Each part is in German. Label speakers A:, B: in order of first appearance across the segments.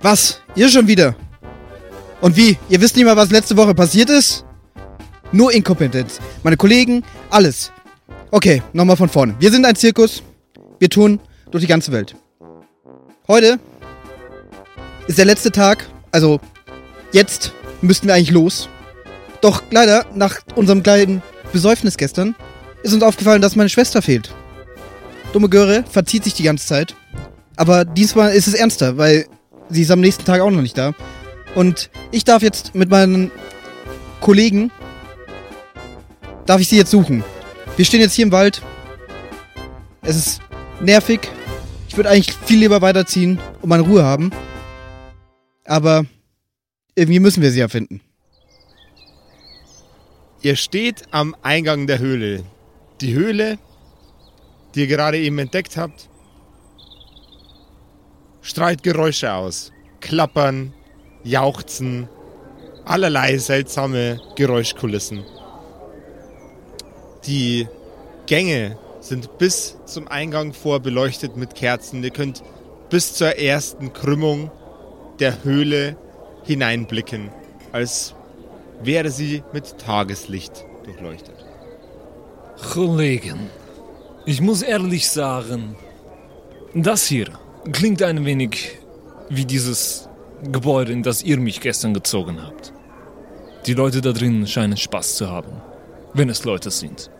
A: Was? Ihr schon wieder? Und wie? Ihr wisst nicht mal, was letzte Woche passiert ist? Nur Inkompetenz. Meine Kollegen, alles. Okay, nochmal von vorne. Wir sind ein Zirkus. Wir tun durch die ganze Welt. Heute ist der letzte Tag. Also, jetzt müssten wir eigentlich los. Doch leider, nach unserem kleinen Besäufnis gestern, ist uns aufgefallen, dass meine Schwester fehlt. Dumme Göre verzieht sich die ganze Zeit. Aber diesmal ist es ernster, weil sie ist am nächsten Tag auch noch nicht da. Und ich darf jetzt mit meinen Kollegen, darf ich sie jetzt suchen. Wir stehen jetzt hier im Wald. Es ist nervig. Ich würde eigentlich viel lieber weiterziehen und meine Ruhe haben. Aber irgendwie müssen wir sie ja finden.
B: Ihr steht am Eingang der Höhle. Die Höhle, die ihr gerade eben entdeckt habt, strahlt Geräusche aus. Klappern, Jauchzen, allerlei seltsame Geräuschkulissen. Die Gänge sind bis zum Eingang vor beleuchtet mit Kerzen. Ihr könnt bis zur ersten Krümmung der Höhle hineinblicken, als wäre sie mit Tageslicht durchleuchtet.
C: Kollegen, ich muss ehrlich sagen, das hier klingt ein wenig wie dieses Gebäude, in das ihr mich gestern gezogen habt. Die Leute da drin scheinen Spaß zu haben, wenn es Leute sind.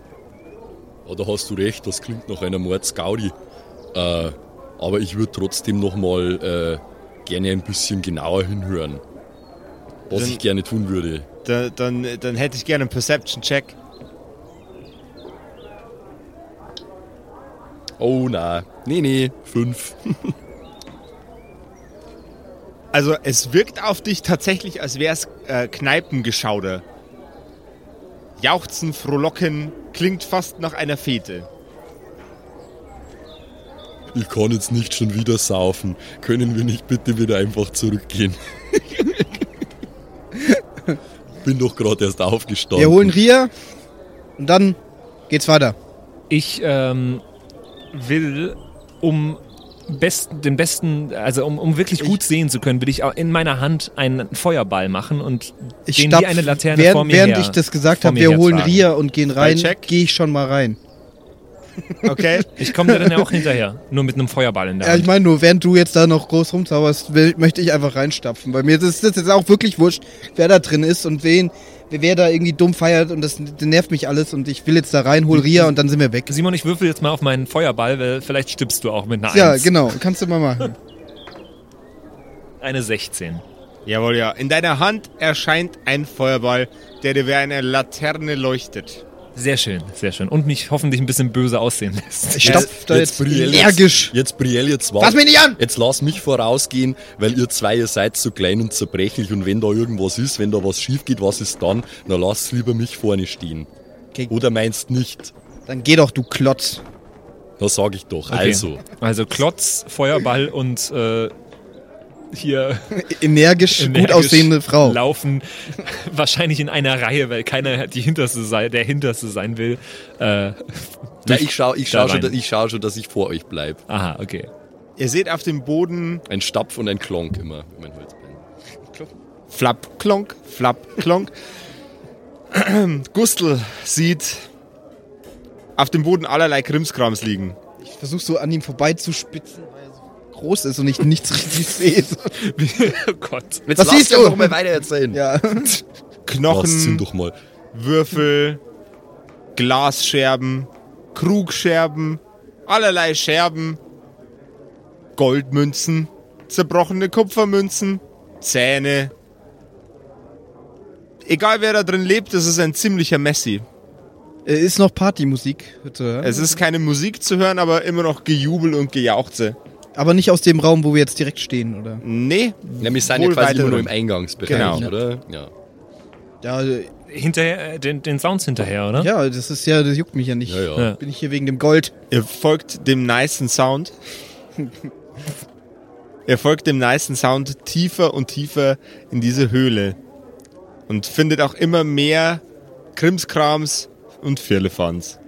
D: Ja, da hast du recht, das klingt nach einer Mordsgaudi. Äh, aber ich würde trotzdem nochmal äh, gerne ein bisschen genauer hinhören. Was
B: Dann-
D: ich gerne tun würde.
B: Da, dann, dann hätte ich gerne einen Perception-Check.
D: Oh na, nee, nee, fünf.
B: Also es wirkt auf dich tatsächlich, als wäre es äh, Kneipengeschauder. Jauchzen, frohlocken, klingt fast nach einer Fete.
D: Ich kann jetzt nicht schon wieder saufen. Können wir nicht bitte wieder einfach zurückgehen? Bin doch gerade erst aufgestanden.
A: Wir holen Ria und dann geht's weiter.
C: Ich ähm, will, um besten, den besten, also um, um wirklich gut sehen zu können, will ich auch in meiner Hand einen Feuerball machen und
A: Ich
C: den
A: stapf,
C: wie eine Laterne
A: während,
C: vor mir
A: während
C: her,
A: ich das gesagt habe, wir holen. Ria und gehen rein, gehe ich schon mal rein.
B: Okay?
C: Ich komme da dann ja auch hinterher, nur mit einem Feuerball in der
A: Ja, ich
C: Hand.
A: meine nur, während du jetzt da noch groß rumzauberst, will, möchte ich einfach reinstapfen. Bei mir ist das jetzt auch wirklich wurscht, wer da drin ist und wen, wer da irgendwie dumm feiert und das, das nervt mich alles und ich will jetzt da rein, hol Ria und dann sind wir weg.
C: Simon, ich würfel jetzt mal auf meinen Feuerball, weil vielleicht stirbst du auch mit einer
A: Ja,
C: Eins.
A: genau, kannst du mal machen.
C: Eine 16.
B: Jawohl, ja. In deiner Hand erscheint ein Feuerball, der dir wie eine Laterne leuchtet.
C: Sehr schön, sehr schön. Und mich hoffentlich ein bisschen böse aussehen lässt.
A: Ich stapf da jetzt,
D: Brielle,
A: energisch.
D: Jetzt, jetzt Brielle, jetzt
A: Fass mich nicht an!
D: Jetzt lass mich vorausgehen, weil ihr zwei, ihr seid so klein und zerbrechlich und wenn da irgendwas ist, wenn da was schief geht, was ist dann? Na lass lieber mich vorne stehen.
A: Okay.
D: Oder meinst nicht?
A: Dann geh doch, du Klotz.
D: Na sag ich doch.
C: Okay.
D: Also,
C: Also Klotz, Feuerball und äh, hier
A: Energisch, gut
C: energisch
A: aussehende Frau.
C: laufen wahrscheinlich in einer Reihe, weil keiner die hinterste sei, der hinterste sein will. Äh,
D: na, ich schau, ich,
C: da
D: schau schon, ich schau schon, dass ich vor euch bleib.
C: aha, okay.
B: Ihr seht auf dem Boden
D: Ein Stapf und ein Klonk immer, mein Holzbein.
B: Flapp, klonk, flapp, klonk. Gustl sieht auf dem Boden allerlei Krimskrams liegen.
A: Ich versuch so an ihm vorbeizuspitzen, groß ist und ich nichts richtig sehe.
C: Oh Gott.
D: Jetzt
A: Was siehst du?
D: noch mal weiter erzählen.
A: Ja.
B: Knochen,
D: doch mal.
B: Würfel, Glasscherben, Krugscherben, allerlei Scherben, Goldmünzen, zerbrochene Kupfermünzen, Zähne. Egal wer da drin lebt, es ist ein ziemlicher Messi.
A: Äh, Ist noch Partymusik, bitte.
B: Es ist keine Musik zu hören, aber immer noch Gejubel und Gejauchze.
A: Aber nicht aus dem Raum, wo wir jetzt direkt stehen, oder?
B: Nee,
D: Ja, wir sind ja quasi nur im Eingangsbereich,
B: Genau.
D: oder? Ja.
A: Ja,
C: Hinterher, äh, den, den Sounds hinterher, oder?
A: ja, das ist ja, das juckt mich ja nicht.
D: Ja, ja.
C: Ja.
A: Bin ich hier wegen dem Gold.
B: Ihr folgt dem nicen Sound. Ihr folgt dem nicen Sound tiefer und tiefer in diese Höhle. Und findet auch immer mehr Krimskrams und Firlefanz.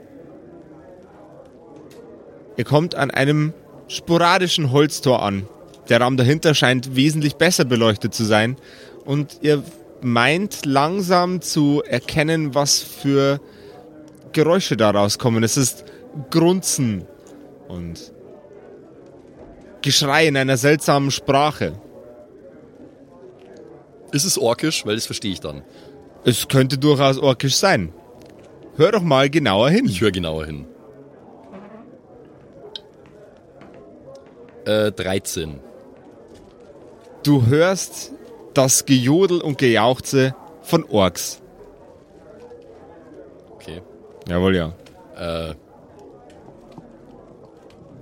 B: Ihr kommt an einem sporadischen Holztor an. Der Raum dahinter scheint wesentlich besser beleuchtet zu sein. Und ihr meint langsam zu erkennen, was für Geräusche daraus kommen. Es ist Grunzen und Geschrei in einer seltsamen Sprache.
D: Ist es orkisch? Weil das verstehe ich dann.
B: Es könnte durchaus orkisch sein. Hör doch mal genauer hin.
D: Ich höre genauer hin. Äh, 13.
B: Du hörst das Gejodel und Gejauchze von Orks.
D: Okay.
B: Jawohl, ja.
D: Äh,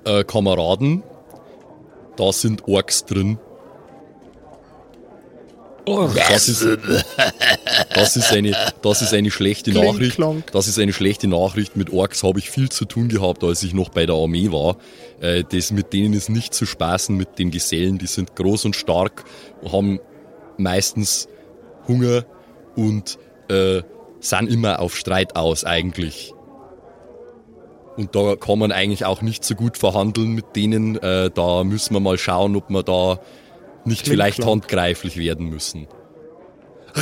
D: äh, Kameraden, da sind Orks drin. Das ist, das ist eine, das ist eine schlechte
B: Kling,
D: Nachricht.
B: klonk.
D: Das ist eine schlechte Nachricht. Mit Orks habe ich viel zu tun gehabt, als ich noch bei der Armee war. Äh, das mit denen ist nicht zu spaßen, mit den Gesellen. Die sind groß und stark, haben meistens Hunger und äh, sind immer auf Streit aus eigentlich. Und da kann man eigentlich auch nicht so gut verhandeln mit denen. Äh, da müssen wir mal schauen, ob wir da nicht
B: Kling,
D: vielleicht
B: klonk.
D: handgreiflich werden müssen.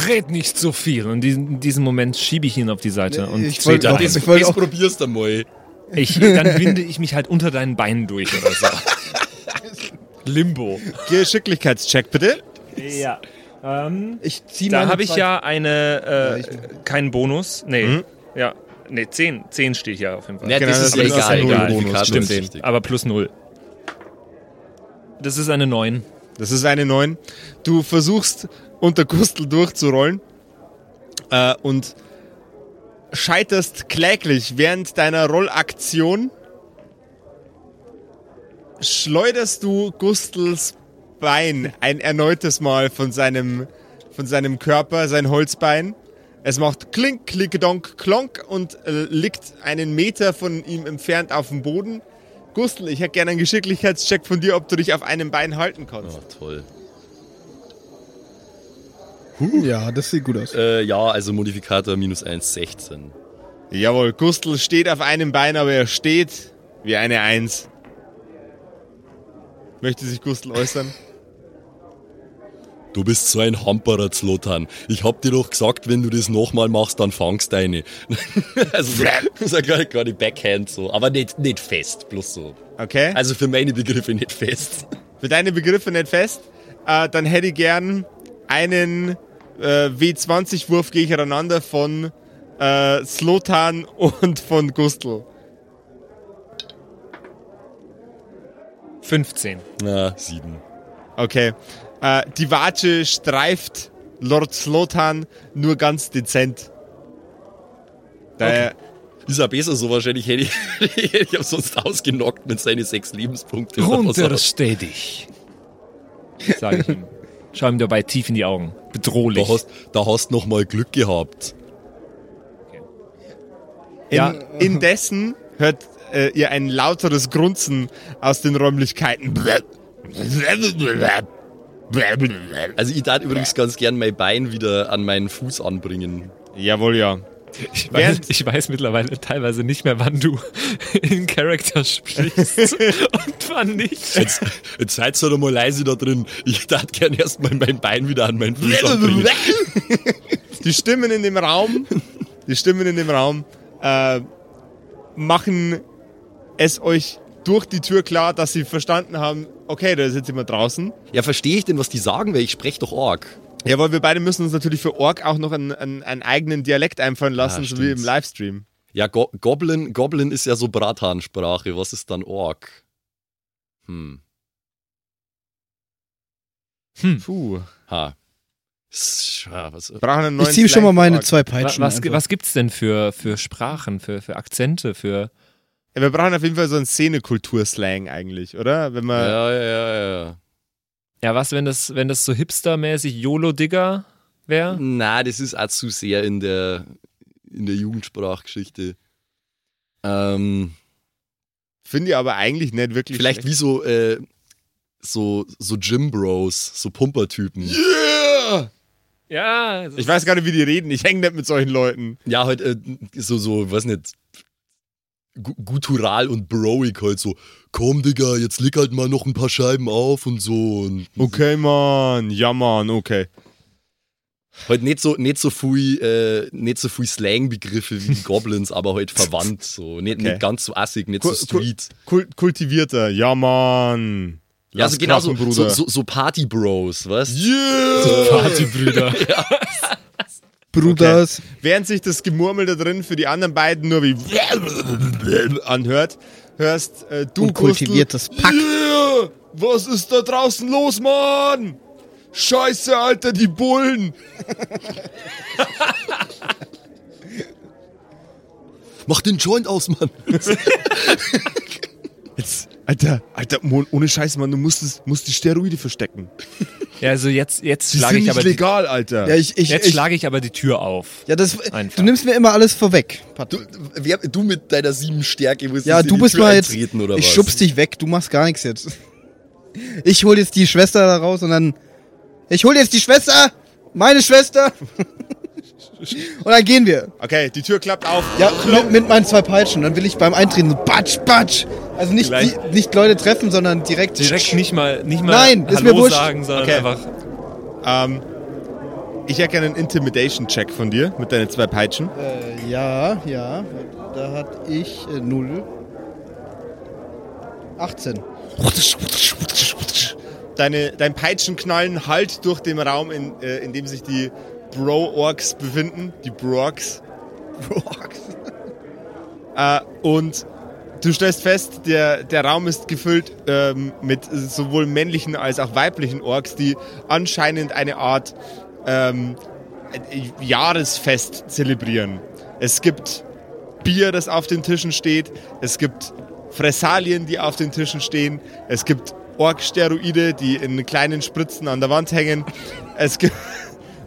C: Red nicht so viel. Und in diesem Moment schiebe ich ihn auf die Seite und
A: ich
C: trete
A: wollte
C: ein.
A: ich wollte auch-
D: probierst einmal.
C: Ich, dann winde ich mich halt unter deinen Beinen durch oder so. Limbo.
B: Geschicklichkeitscheck bitte.
C: Ja. Ähm,
A: Ich zieh
C: da habe ich ja eine, äh,
A: ich-
C: keinen Bonus. Nee.
B: Mhm.
C: Ja. Nee, 10. 10 steht ja auf jeden Fall.
D: Ja,
B: Genau,
D: das
B: das
D: ist ja egal.
B: ein
D: egal. Modifikator
B: stimmt.
C: Aber plus 0. Das ist eine 9.
B: Das ist eine 9. Du versuchst unter Gustl durchzurollen äh, und scheiterst kläglich während deiner Rollaktion. Schleuderst du Gustls Bein ein erneutes Mal von seinem, von seinem Körper, sein Holzbein. Es macht klink, klick, donk, klonk und äh, liegt einen Meter von ihm entfernt auf dem Boden. Gustl, ich hätte gerne einen Geschicklichkeitscheck von dir, ob du dich auf einem Bein halten kannst.
D: Oh, toll.
A: Ja, das sieht gut aus.
D: Äh, ja, also Modifikator minus 1, 16.
B: Jawohl, Gustl steht auf einem Bein, aber er steht wie eine Eins. Möchte sich Gustl äußern?
D: Du bist so ein Hamperer, Zlotan. Ich hab dir doch gesagt, wenn du das nochmal machst, dann fangst deine. also so, so gar, gar nicht Backhand so, aber nicht, nicht fest, bloß so.
B: Okay.
D: Also für meine Begriffe nicht fest.
B: Für deine Begriffe nicht fest. Äh, dann hätte ich gern einen äh, W20-Wurf gegeneinander von äh, Slotan und von Gustl.
C: 15.
D: Na, 7.
B: Okay. Äh, die Watsche streift Lord Slotan nur ganz dezent. Daher,
D: Ist ja besser so, wahrscheinlich hätte ich, hätte ich sonst ausgenockt mit seinen sechs Lebenspunkten.
C: Runtersteh dich. Sage ich ihm. Schau ihm dabei tief in die Augen. Bedrohlich.
D: Da hast, da hast noch mal Glück gehabt.
B: In,
C: Ja.
B: Indessen hört äh, ihr ein lauteres Grunzen aus den Räumlichkeiten.
D: Also ich darf übrigens ganz gern mein Bein wieder an meinen Fuß anbringen.
B: Jawohl, ja.
C: Ich weiß, ich weiß mittlerweile teilweise nicht mehr, wann du in Charakter sprichst und wann nicht.
D: Jetzt, jetzt seid ihr doch mal leise da drin. Ich darf gern erstmal mein Bein wieder an meinen Fuß anbringen.
B: Die Stimmen in dem Raum, die Stimmen in dem Raum äh, machen es euch durch die Tür klar, dass sie verstanden haben, okay, da ist jetzt jemand draußen.
D: Ja, verstehe ich denn, was die sagen, weil ich spreche doch Org.
B: Ja, weil wir beide müssen uns natürlich für Ork auch noch einen, einen, einen eigenen Dialekt einfallen lassen,
D: Ja,
B: so wie im. Livestream.
D: Ja, Go Goblin, Goblin ist ja so Bratansprache. Was ist dann Org? Hm.
B: Puh.
D: Ha. Ja, Was,
B: neuen
A: Ich ziehe schon mal meine
B: Ork.
A: zwei Peitschen.
C: Was,
A: einfach.
C: was gibt's denn für, für Sprachen, für, für Akzente, für.
B: Ja, wir brauchen auf jeden Fall so einen Szenekultur-Slang eigentlich, oder? Wenn man,
D: ja, ja, ja, ja.
C: Ja, was, wenn das, wenn das so hipstermäßig YOLO-Digger wäre?
D: Na, das ist auch zu sehr in der, in der Jugendsprachgeschichte. Ähm,
B: finde ich aber eigentlich nicht wirklich
D: vielleicht
B: schlecht.
D: wie so, äh, so, so Gym Bros, so Pumpertypen.
B: Yeah!
C: Ja, das
B: Ich weiß gar nicht, wie die reden. Ich hänge nicht mit solchen Leuten.
D: Ja, halt äh, so, so, weiß nicht, gu guttural und broig halt so, komm Digga, jetzt leg halt mal noch ein paar Scheiben auf und so. Und
B: Okay, Mann. Ja, Mann, okay.
D: Halt nicht so, nicht so viel, äh, nicht so viel Slang-Begriffe wie die Goblins, aber halt verwandt. So. Nicht,
B: Okay.
D: nicht ganz so assig, nicht
B: Ku-
D: so street.
B: Kul kultivierter. Ja, Mann.
D: Ja, also genau so,
B: krachen,
D: so,
B: Bruder.
D: so, so Party-Bros, weißt
B: Yeah!
A: Bruders.
B: Während sich das Gemurmel da drin für die anderen beiden nur wie anhört, hörst äh, du
A: Und kultiviertes Pack.
B: Yeah! Was ist da draußen los, Mann? Scheiße, Alter, die Bullen.
D: Mach den Joint aus, Mann.
B: Jetzt, Alter, Alter, Mon, ohne Scheiß, Mann, du musst, es, musst die Steroide verstecken.
C: Ja, also jetzt, jetzt
B: Die
C: schlage ich
B: nicht
C: aber die,
B: legal, Alter.
A: Ja, ich, ich,
C: jetzt
A: ich,
C: schlage ich aber die Tür auf.
A: ja, das,
C: Einfach.
A: du nimmst mir immer alles vorweg,
D: Du, wer, du mit deiner sieben Stärke musst
A: Ja, du
D: die
A: bist
D: Tür
A: mal jetzt.
D: eintreten, oder
A: ich
D: was?
A: schubst dich weg, du machst gar nichts jetzt. Ich hol jetzt die Schwester da raus und dann. Ich hol jetzt die Schwester! Meine Schwester! Und dann gehen wir.
B: Okay, die Tür klappt auf.
A: Ja, mit, mit meinen zwei Peitschen. Dann will ich beim Eintreten so batsch, batsch. Also nicht, die, nicht Leute treffen, sondern direkt.
C: Direkt nicht mal, nicht mal
A: Nein, ist
C: Hallo
A: mir wurscht.
C: sagen, sondern
B: Okay.
C: einfach.
B: Ähm, ich hätte gerne einen Intimidation-Check von dir mit deinen zwei Peitschen.
A: Äh, ja, ja. Da hatte ich äh, 0. 18.
B: Deine, dein Peitschenknallen halt durch den Raum, in, äh, in dem sich die Bro-Orks befinden. Die Broorks. Äh, und du stellst fest, der, der Raum ist gefüllt ähm, mit sowohl männlichen als auch weiblichen Orks, die anscheinend eine Art ähm, äh, Jahresfest zelebrieren. Es gibt Bier, das auf den Tischen steht. Es gibt Fressalien, die auf den Tischen stehen. Es gibt Ork-Steroide, die in kleinen Spritzen an der Wand hängen. Es gibt...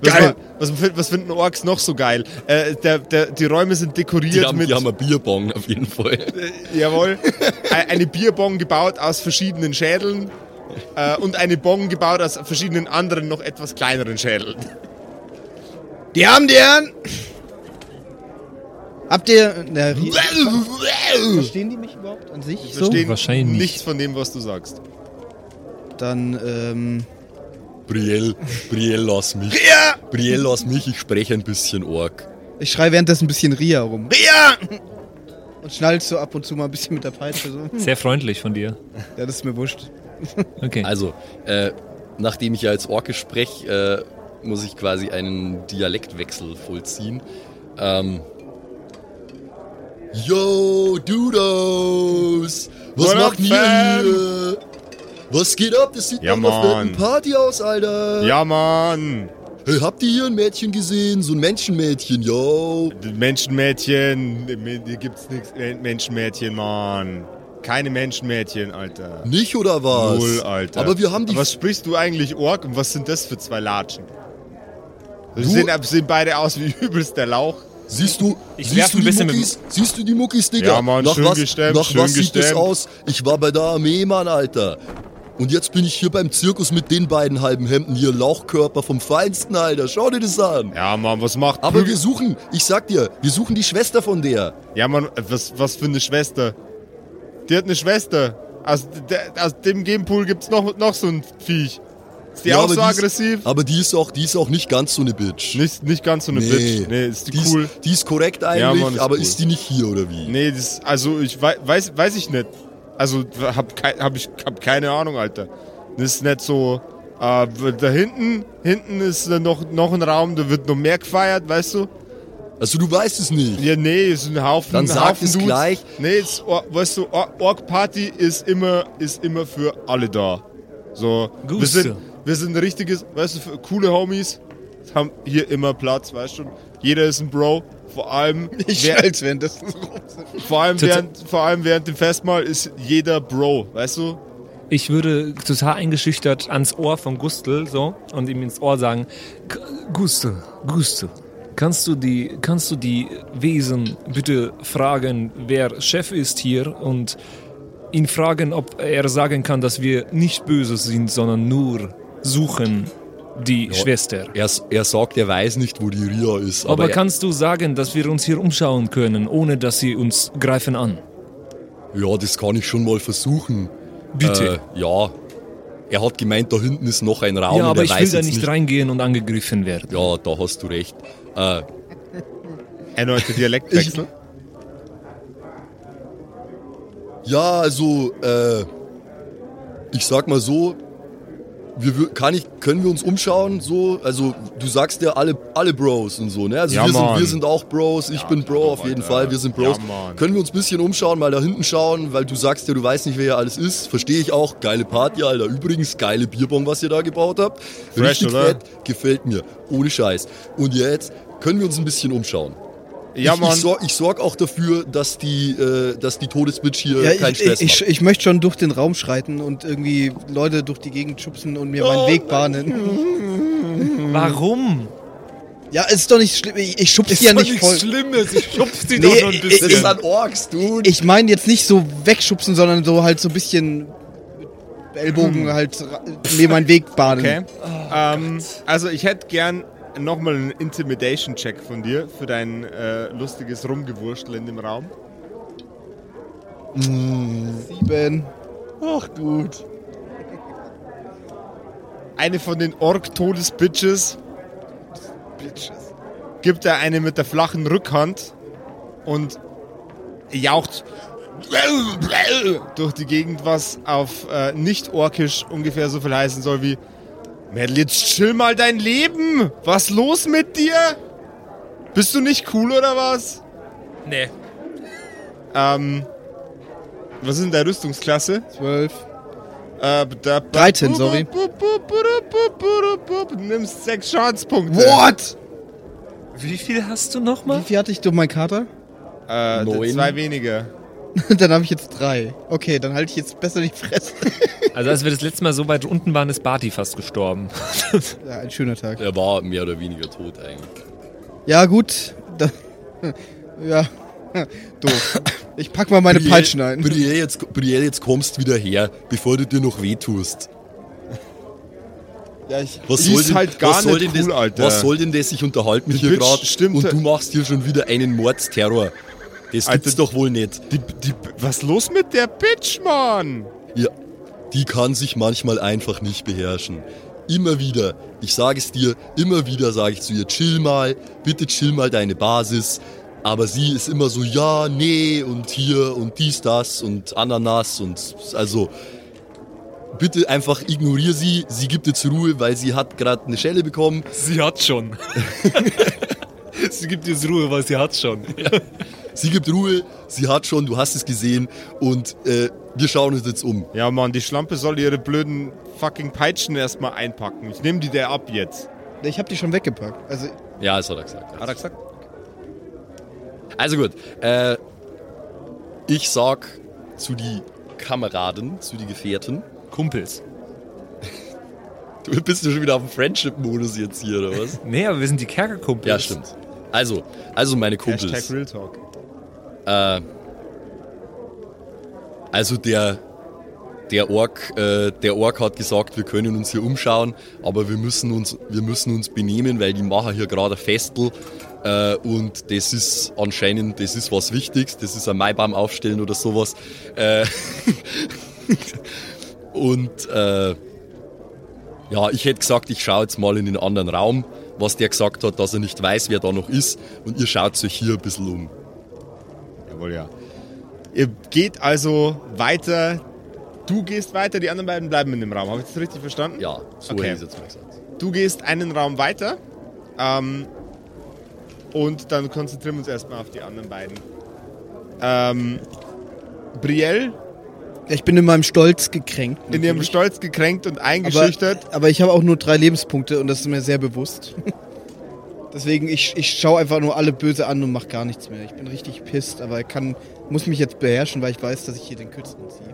B: Was,
A: Geil.
B: was, was finden Orks noch so geil? Äh, der, der, die Räume sind dekoriert
D: Die haben,
B: mit...
D: die haben einen Bierbong auf jeden Fall.
B: Jawohl. Ein- Eine Bierbong gebaut aus verschiedenen Schädeln äh, und eine Bong gebaut aus verschiedenen anderen, noch etwas kleineren Schädeln.
A: Die haben die Herren! Habt ihr. Na, verstehen die mich überhaupt an sich? So?
B: Verstehen
C: Wahrscheinlich nicht.
B: nichts von dem, was du sagst.
A: Dann, ähm.
D: Brielle, Brielle, lass mich.
A: Ria!
D: Brielle, lass mich, ich spreche ein bisschen Ork.
A: Ich schreie währenddessen ein bisschen Ria rum. Ria! Und schnallst so ab und zu mal ein bisschen mit der Peitsche so.
C: Sehr freundlich von dir.
A: Ja, das ist mir wurscht.
C: Okay.
D: Also, äh, nachdem ich ja als Orke spreche, äh, muss ich quasi einen Dialektwechsel vollziehen. Ähm, Yo, Dudos! Was
B: What
D: macht ihr hier? Was geht ab? Das sieht
B: Ja,
D: nach einer fetten Party aus, Alter!
B: Ja, Mann!
D: Hey, habt ihr hier ein Mädchen gesehen? So ein Menschenmädchen, yo!
B: Menschenmädchen, hier gibt's nichts. Menschenmädchen, Mann. Keine Menschenmädchen, Alter.
D: Nicht oder was?
B: Null, Alter.
D: Aber wir haben die.
B: Aber Was sprichst du eigentlich Ork und was sind das für zwei Latschen? Sie sehen, sehen beide aus wie übelst der Lauch.
D: Siehst du,
C: Ich
D: siehst du
C: ein
D: die Muckis? Siehst du die Muckis, Digga?
B: Ja, Mann,
D: nach
B: schön
D: was,
B: gestemmt,
D: nach
B: schön
D: was sieht das
B: gestemmt.
D: aus? Ich war bei der Armee, Mann, Alter. Und jetzt bin ich hier beim Zirkus mit den beiden halben Hemden hier, Lauchkörper vom Feinsten, Alter. Schau dir das an.
B: Ja, Mann, was macht
D: Aber wir suchen, ich sag dir, wir suchen die Schwester von der.
B: Ja, Mann, was, was für eine Schwester? Die hat eine Schwester. Aus, der, aus dem Gamepool gibt's noch, noch so ein Viech. Ist die
D: Ja,
B: auch so
D: die ist-
B: aggressiv?
D: Aber die ist auch, die ist auch nicht ganz so eine Bitch.
B: Nicht, nicht ganz so eine Bitch. Nee, ist die,
D: die
B: cool.
D: Ist, die ist korrekt eigentlich,
B: Ja, Mann, ist
D: aber
B: cool.
D: ist die nicht hier oder wie?
B: Nee, das, also ich wei- weiß, weiß ich nicht. Also hab, kei, hab ich hab keine Ahnung, Alter. Das ist nicht so. Äh, da hinten, hinten ist noch, noch ein Raum, da wird noch mehr gefeiert, weißt du?
D: Also du weißt es nicht.
B: Ja, nee, es ist ein Haufen.
D: Dann sag
B: Haufen
D: es
B: Dudes.
D: gleich.
B: Nee, es, weißt du, Or- Org Party ist immer, ist immer für alle da. So, wir
C: Guste.
B: sind, wir sind ein richtiges, weißt du, für coole Homies, haben hier immer Platz, weißt du. Jeder ist ein Bro, vor allem,
A: Ich
B: wer-
A: schnall's währenddessen rum.
B: vor allem, während, vor allem während dem Festmahl ist jeder Bro, weißt du?
C: Ich würde total eingeschüchtert ans Ohr von Gustl so und ihm ins Ohr sagen: "G- Gustl, Gustl, kannst du die, kannst du die Wesen bitte fragen, wer Chef ist hier und ihn fragen, ob er sagen kann, dass wir nicht böse sind, sondern nur suchen die Schwester.
D: Er, er sagt, er weiß nicht, wo die Ria ist.
C: Aber,
D: Aber, er,
C: kannst du sagen, dass wir uns hier umschauen können, ohne dass sie uns greifen an?
D: Ja, das kann ich schon mal versuchen.
C: Bitte.
D: Äh, ja. Er hat gemeint, da hinten ist noch ein Raum.
C: ja, aber
D: er
C: ich will da
D: jetzt
C: nicht reingehen und angegriffen werden.
D: Ja, da hast du recht. Äh,
B: Erneuter Dialektwechsel.
D: ja, also, äh, ich sag mal so, wir, kann ich, können wir uns umschauen? So, also du sagst ja alle, alle Bros und so, ne? Also
B: Ja,
D: wir, sind, wir sind auch Bros, ich bin Bro auf jeden. Fall, wir sind Bros.
B: Ja,
D: können wir uns ein bisschen umschauen, mal da hinten schauen, weil du sagst ja, du weißt nicht, wer hier alles ist. Verstehe ich auch. Geile Party, Alter. Übrigens, geile Bierbong, was ihr da gebaut habt.
B: Fresh,
D: Richtig
B: oder?
D: fett, gefällt mir. Ohne Scheiß. Und jetzt können wir uns ein bisschen umschauen.
B: Ja,
D: ich,
B: Mann.
D: ich, sorg, ich sorg auch dafür, dass die, äh, dass die Todesbitch hier
A: Ja,
D: keinen
A: ich,
D: Stress
A: ich, ich,
D: macht.
A: ich möchte schon durch den Raum schreiten und irgendwie Leute durch die Gegend schubsen und mir meinen Weg bahnen.
C: Warum?
A: Ja, es ist doch nicht schlimm. Ich, ich schubse die ja nicht voll.
C: Schlimmes. Ich schubs die
A: Nee,
C: doch nur ein bisschen.
A: ich-
D: an Orks, du.
A: Ich meine jetzt nicht so wegschubsen, sondern so halt so ein bisschen mit Ellbogen halt ra- mir meinen Weg bahnen.
B: Okay. ähm, also ich hätte gern nochmal einen Intimidation-Check von dir für dein äh, lustiges Rumgewurstel in dem Raum.
A: Sieben.
D: Ach gut.
B: Eine von den Ork-Todes-Bitches gibt er eine mit der flachen Rückhand und jaucht durch die Gegend, was auf äh, nicht-orkisch ungefähr so viel heißen soll wie Mädel, jetzt chill mal dein Leben! Was los mit dir? Bist du nicht cool oder was?
C: Nee.
B: Ähm, was ist denn deine Rüstungsklasse?
A: Zwölf.
B: Äh, da,
A: 13, sorry.
B: Du nimmst sechs Schadenspunkte.
A: What?
C: Wie viel hast du
A: Wie
C: nochmal?
A: viel hatte ich durch meinen Kater?
B: Äh,
D: Neun.
B: zwei weniger.
A: dann habe ich jetzt drei. Okay, dann halte ich jetzt besser die Fresse.
C: Also als wir das letzte Mal so weit unten waren, ist Barty fast gestorben.
A: Ja, ein schöner Tag.
D: Er war mehr oder weniger tot eigentlich.
A: Ja, gut. Da, ja. Doof. Ich pack mal meine
D: Brielle-
A: Peitschen ein.
D: Brielle, jetzt, Brielle, jetzt kommst wieder her, bevor du dir noch wehtust.
A: Ja, ich,
D: Was soll
B: ist
D: denn,
B: halt gar
D: was soll
B: nicht cool,
D: das,
B: Alter.
D: Was soll denn das? Ich unterhalte mich hier gerade
B: stimmt
D: und du machst hier schon wieder einen Mordsterror. Das
B: Alter,
D: gibt's doch wohl nicht.
B: Die, die, was los mit der Bitch, Mann?
D: Ja, die kann sich manchmal einfach nicht beherrschen. Immer wieder, ich sage es dir, immer wieder sage ich zu ihr, chill mal, bitte chill mal deine Basis. Aber sie ist immer so, ja, nee und hier und dies, das und Ananas und also bitte einfach ignoriere sie. Sie gibt jetzt Ruhe, weil sie hat gerade eine Schelle bekommen.
C: Sie hat schon. sie gibt jetzt Ruhe, weil sie hat schon.
D: Sie gibt Ruhe, sie hat schon, du hast es gesehen und äh, wir schauen uns jetzt um.
B: Ja, Mann, die Schlampe soll ihre blöden fucking Peitschen erstmal einpacken. Ich nehme die der ab jetzt.
A: ich habe die schon weggepackt. Also,
D: Ja, das hat er gesagt.
B: Hat er gesagt?
D: Also gut, äh, ich sag zu die Kameraden, zu die Gefährten.
C: Kumpels.
D: Du bist ja schon wieder auf dem Friendship-Modus jetzt hier, oder was?
C: Nee, aber wir sind die Kerkerkumpels.
D: ja, stimmt. Also, also meine Kumpels.
B: Hashtag Real Talk.
D: Äh, also der, der Ork, äh, der Ork hat gesagt, wir können uns hier umschauen, aber wir müssen uns, wir müssen uns benehmen, weil die machen hier gerade ein Festel. Äh, und das ist anscheinend, das ist was Wichtiges, das ist ein Maibaum aufstellen oder sowas. Äh, und äh, ja, ich hätte gesagt, ich schaue jetzt mal in den anderen Raum, was der gesagt hat, dass er nicht weiß, wer da noch ist. Und ihr schaut euch hier ein bisschen um.
B: Jawohl, ja. Ihr geht also weiter. Du gehst weiter, die anderen beiden bleiben in dem Raum. Habe ich das richtig verstanden?
D: Ja, so
B: Okay.
D: hätte ich jetzt gesagt.
B: Du gehst einen Raum weiter. Ähm, und dann konzentrieren wir uns erstmal auf die anderen beiden. Ähm, Brielle,
A: ich bin in meinem Stolz gekränkt.
B: in ihrem
A: natürlich.
B: Stolz gekränkt und eingeschüchtert.
A: Aber, aber ich habe auch nur drei Lebenspunkte und das ist mir sehr bewusst. Deswegen, ich, ich schaue einfach nur alle böse an und mache gar nichts mehr. Ich bin richtig pisst, aber ich kann, muss mich jetzt beherrschen, weil ich weiß, dass ich hier den Kürzen ziehe.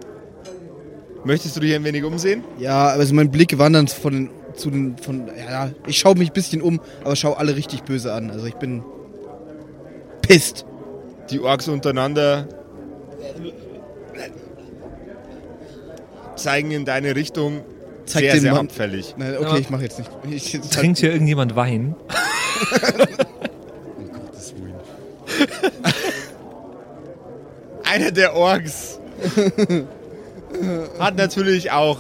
B: Möchtest du dich ein wenig umsehen?
A: Ja, also mein Blick wandert von den, zu den, von, ja, ich schaue mich ein bisschen um, aber schaue alle richtig böse an. Also ich bin pisst.
B: Die Orks untereinander zeigen in deine Richtung
A: Zeig
B: sehr, sehr
A: Mann-
B: abfällig.
A: Na, okay, ich mache jetzt nicht. Ich,
C: Trinkt hier irgendjemand Wein?
D: Um Gottes Willen.
B: Einer der Orks Hat natürlich auch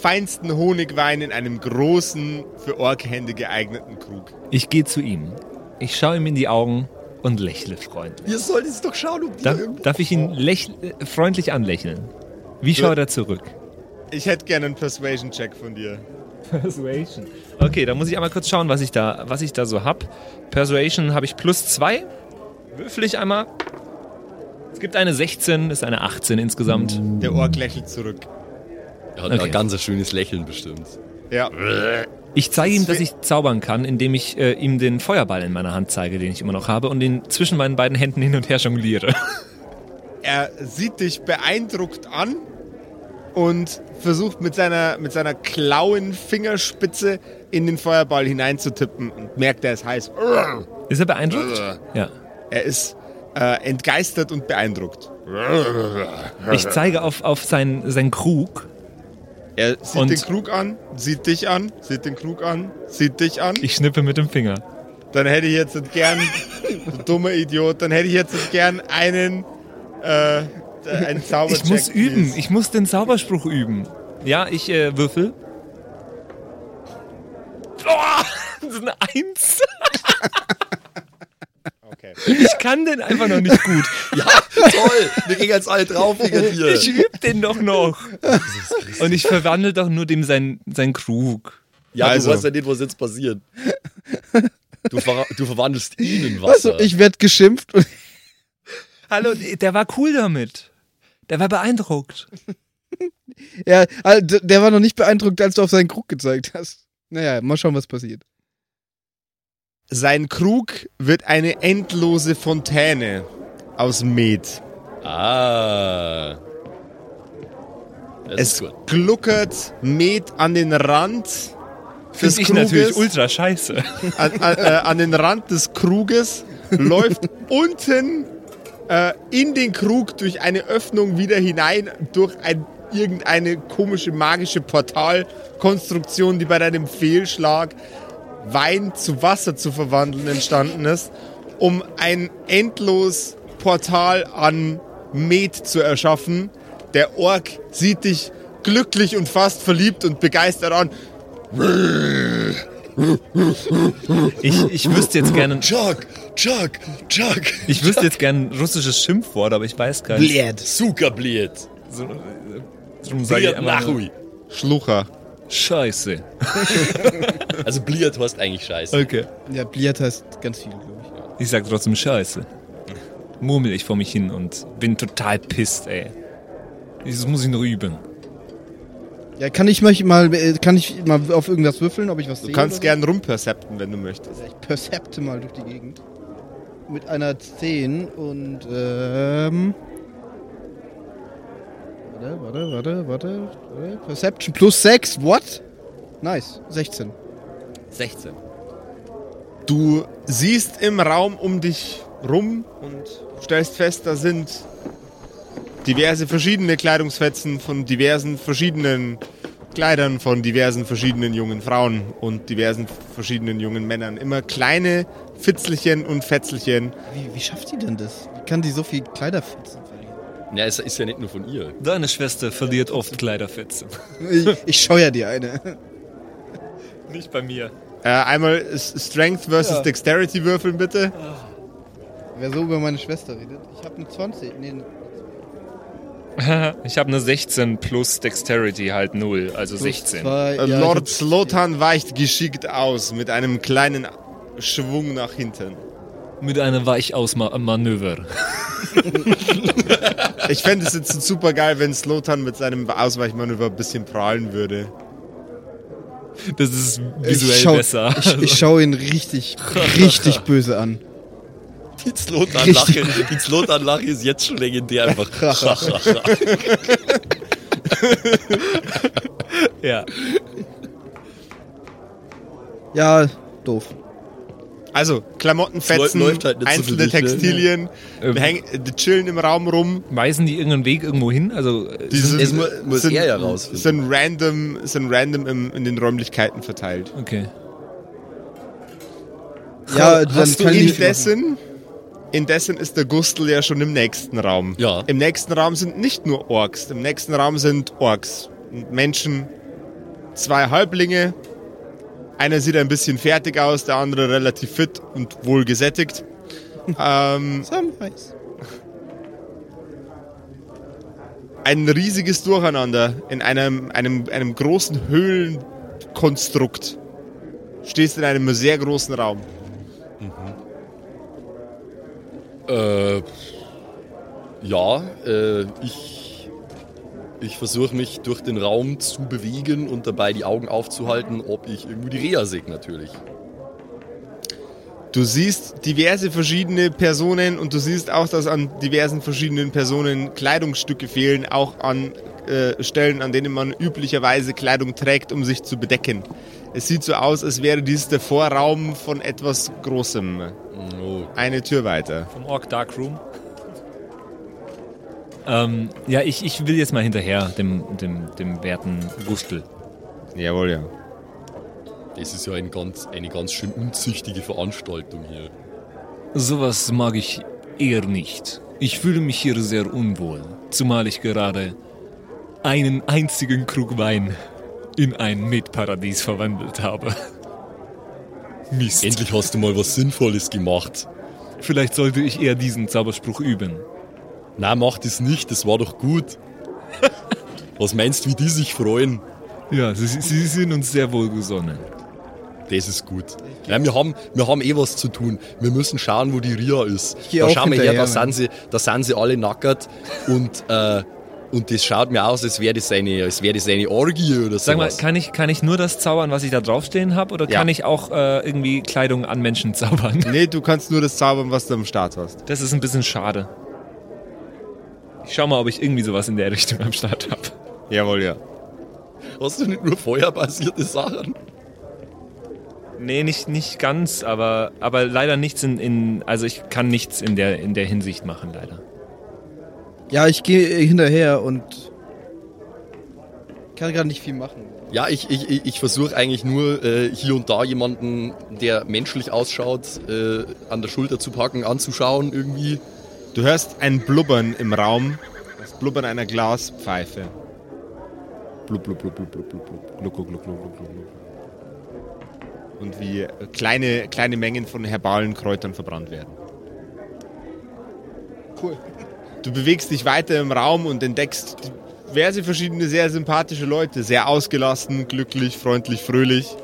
B: feinsten Honigwein in einem großen, für Orkhände geeigneten Krug.
C: Ich gehe zu ihm. Ich schaue ihm in die Augen und lächle freundlich.
D: Ihr solltet es doch schauen, ob
C: Darf, darf ich ihn äh, freundlich anlächeln? Wie schaut er zurück?
B: Ich hätte gerne einen Persuasion-Check von dir.
C: Persuasion. Okay, da muss ich einmal kurz schauen, was ich da, was ich da so hab. Persuasion habe ich plus zwei. Würfel ich einmal. Es gibt eine 16, ist eine 18 insgesamt.
B: Der Ork lächelt zurück.
D: Er hat
C: Okay.
D: ein ganz schönes Lächeln bestimmt.
B: Ja.
C: Ich zeige ihm, dass ich zaubern kann, indem ich äh, ihm den Feuerball in meiner Hand zeige, den ich immer noch habe, und ihn zwischen meinen beiden Händen hin und her jongliere.
B: Er sieht dich beeindruckt an und versucht mit seiner, mit seiner klauen Fingerspitze in den Feuerball hineinzutippen und merkt, er ist heiß.
C: Ist er beeindruckt? Ja.
B: Er ist äh, entgeistert und beeindruckt.
C: Ich zeige auf, auf seinen, seinen Krug.
B: Er sieht
C: Und-
B: den Krug an, sieht dich an, sieht den Krug an, sieht dich an.
C: Ich schnippe mit dem Finger.
B: Dann hätte ich jetzt gern, du dummer Idiot, dann hätte ich jetzt gern einen, äh, einen Zaubercheck.
C: Ich muss üben. Ich muss den Zauberspruch üben. Ja, ich äh, würfel. Oh, das ist eine Eins.
B: Okay.
C: Ich kann den einfach noch nicht gut.
D: Ja, toll! Wir gehen jetzt alle drauf wegen dir.
C: Ich übe den doch noch. Und ich verwandle doch nur dem sein, sein Krug.
D: Ja,
B: Also.
D: du weißt ja nicht, was jetzt passiert. Du, ver du verwandelst ihn in Wasser.
A: Also, ich werde geschimpft
C: Hallo, der war cool damit. Der war beeindruckt.
A: ja, also, der war noch nicht beeindruckt, als du auf seinen Krug gezeigt hast. Naja, mal schauen, was passiert.
B: Sein Krug wird eine endlose Fontäne aus Met.
D: ah. Das
B: Es gluckert Met an den Rand des
C: Finde ich natürlich
B: Kruges,
C: ultra scheiße.
B: an, an, äh, an den Rand des Kruges, läuft unten äh, in den Krug durch eine Öffnung wieder hinein, durch ein, irgendeine komische magische Portalkonstruktion, die bei deinem Fehlschlag Wein zu Wasser zu verwandeln entstanden ist, um ein endlos Portal an Met zu erschaffen. Der Ork sieht dich glücklich und fast verliebt und begeistert an.
C: Ich, ich wüsste jetzt gerne,
D: Chuck, Chuck, Chuck.
C: ich wüsste jetzt gerne ein russisches Schimpfwort, aber ich weiß keins.
A: Bled.
D: Zuckerbliet.
C: So, äh, Darum sage ich
D: Bliet Nachui.
B: Schlucher.
C: Scheiße.
D: Also Bliet heißt eigentlich scheiße.
C: Okay.
A: Ja, Bliert heißt ganz viel, glaube ich.
C: Ich sag trotzdem Scheiße. Murmel ich vor mich hin und bin total pisst, ey. Das muss ich noch üben.
A: Ja, kann ich mich mal, äh, kann ich mal auf irgendwas würfeln, ob ich was
B: Du
A: sehe?
B: kannst
A: oder
B: gern rumpercepten, wenn du möchtest.
A: Ich percepte mal durch die Gegend. Mit einer 10 und, ähm... Warte, warte, warte, warte, warte. Perception plus 6, what? Nice, 16.
D: 16.
B: Du siehst im Raum um dich rum und stellst fest, da sind diverse verschiedene Kleidungsfetzen von diversen verschiedenen Kleidern von diversen verschiedenen jungen Frauen und diversen verschiedenen jungen Männern. Immer kleine Fitzelchen und Fetzelchen.
A: Wie, wie schafft die denn das? Wie kann die so viel Kleiderfetzen verlieren?
D: Ja, es ist ja nicht nur von ihr.
C: Deine Schwester verliert oft Kleiderfetzen.
A: Ich, ich scheuer dir eine.
C: Nicht bei mir.
B: Äh, einmal Strength versus
A: Ja.
B: Dexterity würfeln bitte.
A: Wer so über meine Schwester redet. Ich habe eine 20. Nee,
C: Ich habe eine 16 plus Dexterity halt 0, also 16.
A: Zwei, ja,
B: Lord Slotan weicht geschickt aus mit einem kleinen Schwung nach hinten.
C: Mit einem Weichausmanöver.
B: Ich fände es jetzt super geil, wenn Slotan mit seinem Ausweichmanöver ein bisschen prahlen würde.
C: Das ist visuell
A: ich schau,
C: besser.
A: Ich, ich schaue ihn richtig, richtig böse an.
D: Die Slotan-Lache die Slotan-Lache ist jetzt schon legendär einfach.
C: ja.
A: Ja, doof.
B: Also, Klamottenfetzen,
D: Läuft halt nicht so
B: einzelne
D: für dich, ne?
B: Textilien,
C: Ähm.
B: die, hängen, die chillen im Raum rum.
C: Weisen die irgendeinen Weg irgendwo hin? Also, äh,
B: Die sind,
D: Es mu- muss er ja rausfinden.
B: Sind random, sind random im, in den Räumlichkeiten verteilt.
C: okay.
A: Ja, dann
B: Hast du
A: kann ich
B: indessen Indessen ist der Gustl ja schon im nächsten Raum.
D: Ja.
B: Im nächsten Raum sind nicht nur Orks. Im nächsten Raum sind Orks und Menschen. Zwei Halblinge. Einer sieht ein bisschen fertig aus, der andere relativ fit und wohl gesättigt. ähm,
A: Samwise.
B: ein riesiges Durcheinander in einem, einem, einem großen Höhlenkonstrukt. Stehst in einem sehr großen Raum.
D: Äh, ja, äh, ich, ich versuche mich durch den Raum zu bewegen und dabei die Augen aufzuhalten, ob ich irgendwo die Rea sehe natürlich.
B: Du siehst diverse verschiedene Personen und du siehst auch, dass an diversen verschiedenen Personen Kleidungsstücke fehlen, auch an äh, Stellen, an denen man üblicherweise Kleidung trägt, um sich zu bedecken. Es sieht so aus, als wäre dies der Vorraum von etwas Großem.
D: Oh.
B: Eine Tür weiter.
C: Vom Orc Darkroom. Ähm, ja, ich, ich will jetzt mal hinterher, dem, dem, dem werten Gustl.
B: Jawohl, ja.
D: Das ist ja ein ganz, eine ganz schön unzüchtige Veranstaltung hier.
C: Sowas mag ich eher nicht. Ich fühle mich hier sehr unwohl, zumal ich gerade einen einzigen Krug Wein in ein Metparadies verwandelt habe. Mist.
D: Endlich hast du mal was Sinnvolles gemacht.
C: Vielleicht sollte ich eher diesen Zauberspruch üben.
D: Na, mach das nicht, das war doch gut. Was meinst du, wie die sich freuen?
C: Ja, sie, sie sind uns sehr wohlgesonnen.
D: Das ist gut. Ja, wir, haben, wir haben eh was zu tun. Wir müssen schauen, wo die Ria ist. Da schauen wir her, da sind, sie, da sind sie alle nackert. Und, äh, und das schaut mir aus, als wäre das, eine, als wäre das eine Orgie oder
C: Sag mal, kann ich, kann ich nur das zaubern, was ich da draufstehen habe, oder
B: Ja.
C: kann ich auch äh, irgendwie Kleidung an Menschen zaubern?
B: Nee, du kannst nur das zaubern, was du am Start hast.
C: Das ist ein bisschen schade. Ich schau mal, ob ich irgendwie sowas in der Richtung am Start habe.
B: Jawohl, ja.
D: Hast du nicht nur feuerbasierte Sachen?
C: Nee, nicht, nicht ganz, aber, aber leider nichts in, in. Also ich kann nichts in der, in der Hinsicht machen, leider.
A: Ja, ich gehe hinterher und kann gerade nicht viel machen.
D: Ja, ich, ich, ich- versuche eigentlich nur äh, hier und da jemanden, der menschlich ausschaut, äh, an der Schulter zu packen, anzuschauen irgendwie.
B: Du hörst ein Blubbern im Raum. Das Blubbern einer Glaspfeife. Blub, blub, blub, blub, blub, blub, blub. Gluck, gluck, gluck, gluck, gluck, gluck. Und wie kleine, kleine Mengen von herbalen Kräutern verbrannt werden.
A: Cool.
B: Du bewegst dich weiter im Raum und entdeckst diverse verschiedene sehr sympathische Leute. Sehr ausgelassen, glücklich, freundlich, fröhlich.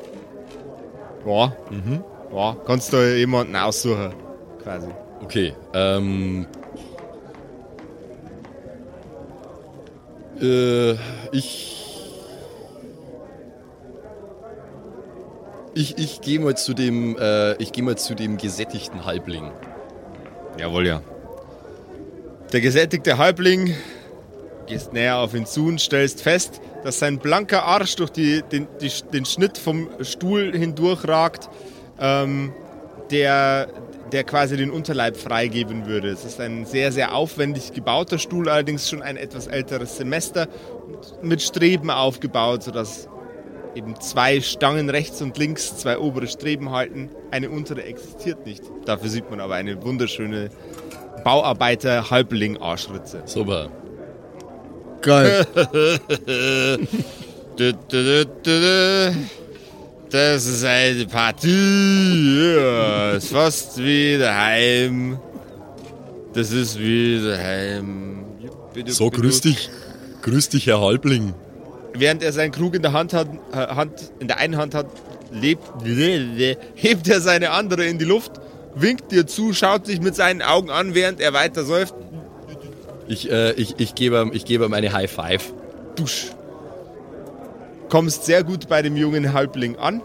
B: Ja, mhm. ja, kannst du jemanden aussuchen, quasi.
D: Okay, ähm. Äh, ich. Ich, ich gehe mal zu dem, äh, ich gehe mal zu dem gesättigten Halbling.
B: Jawohl, ja. Der gesättigte Halbling, gehst näher auf ihn zu und stellst fest, dass sein blanker Arsch durch die, den, die, den Schnitt vom Stuhl hindurchragt, ähm, der, der quasi den Unterleib freigeben würde. Es ist ein sehr, sehr aufwendig gebauter Stuhl, allerdings schon ein etwas älteres Semester mit Streben aufgebaut, sodass eben zwei Stangen rechts und links, zwei obere Streben halten. Eine untere existiert nicht. Dafür sieht man aber eine wunderschöne Bauarbeiter-Halbling-Arschritze.
D: Super.
A: Geil.
B: Du, du, du, du, du. Das ist eine Partie. Ja, ist fast wie daheim. Das ist wie daheim.
D: So, grüß dich. Grüß dich, Herr Halbling.
B: Während er seinen Krug in der Hand hat, äh, Hand, in der einen Hand hat, lebt, hebt er seine andere in die Luft, winkt dir zu, schaut dich mit seinen Augen an, während er weiter säuft.
D: Ich, äh, ich, ich gebe ihm, ich gebe ihm eine High Five.
B: Dusch. Kommst sehr gut bei dem jungen Halbling an.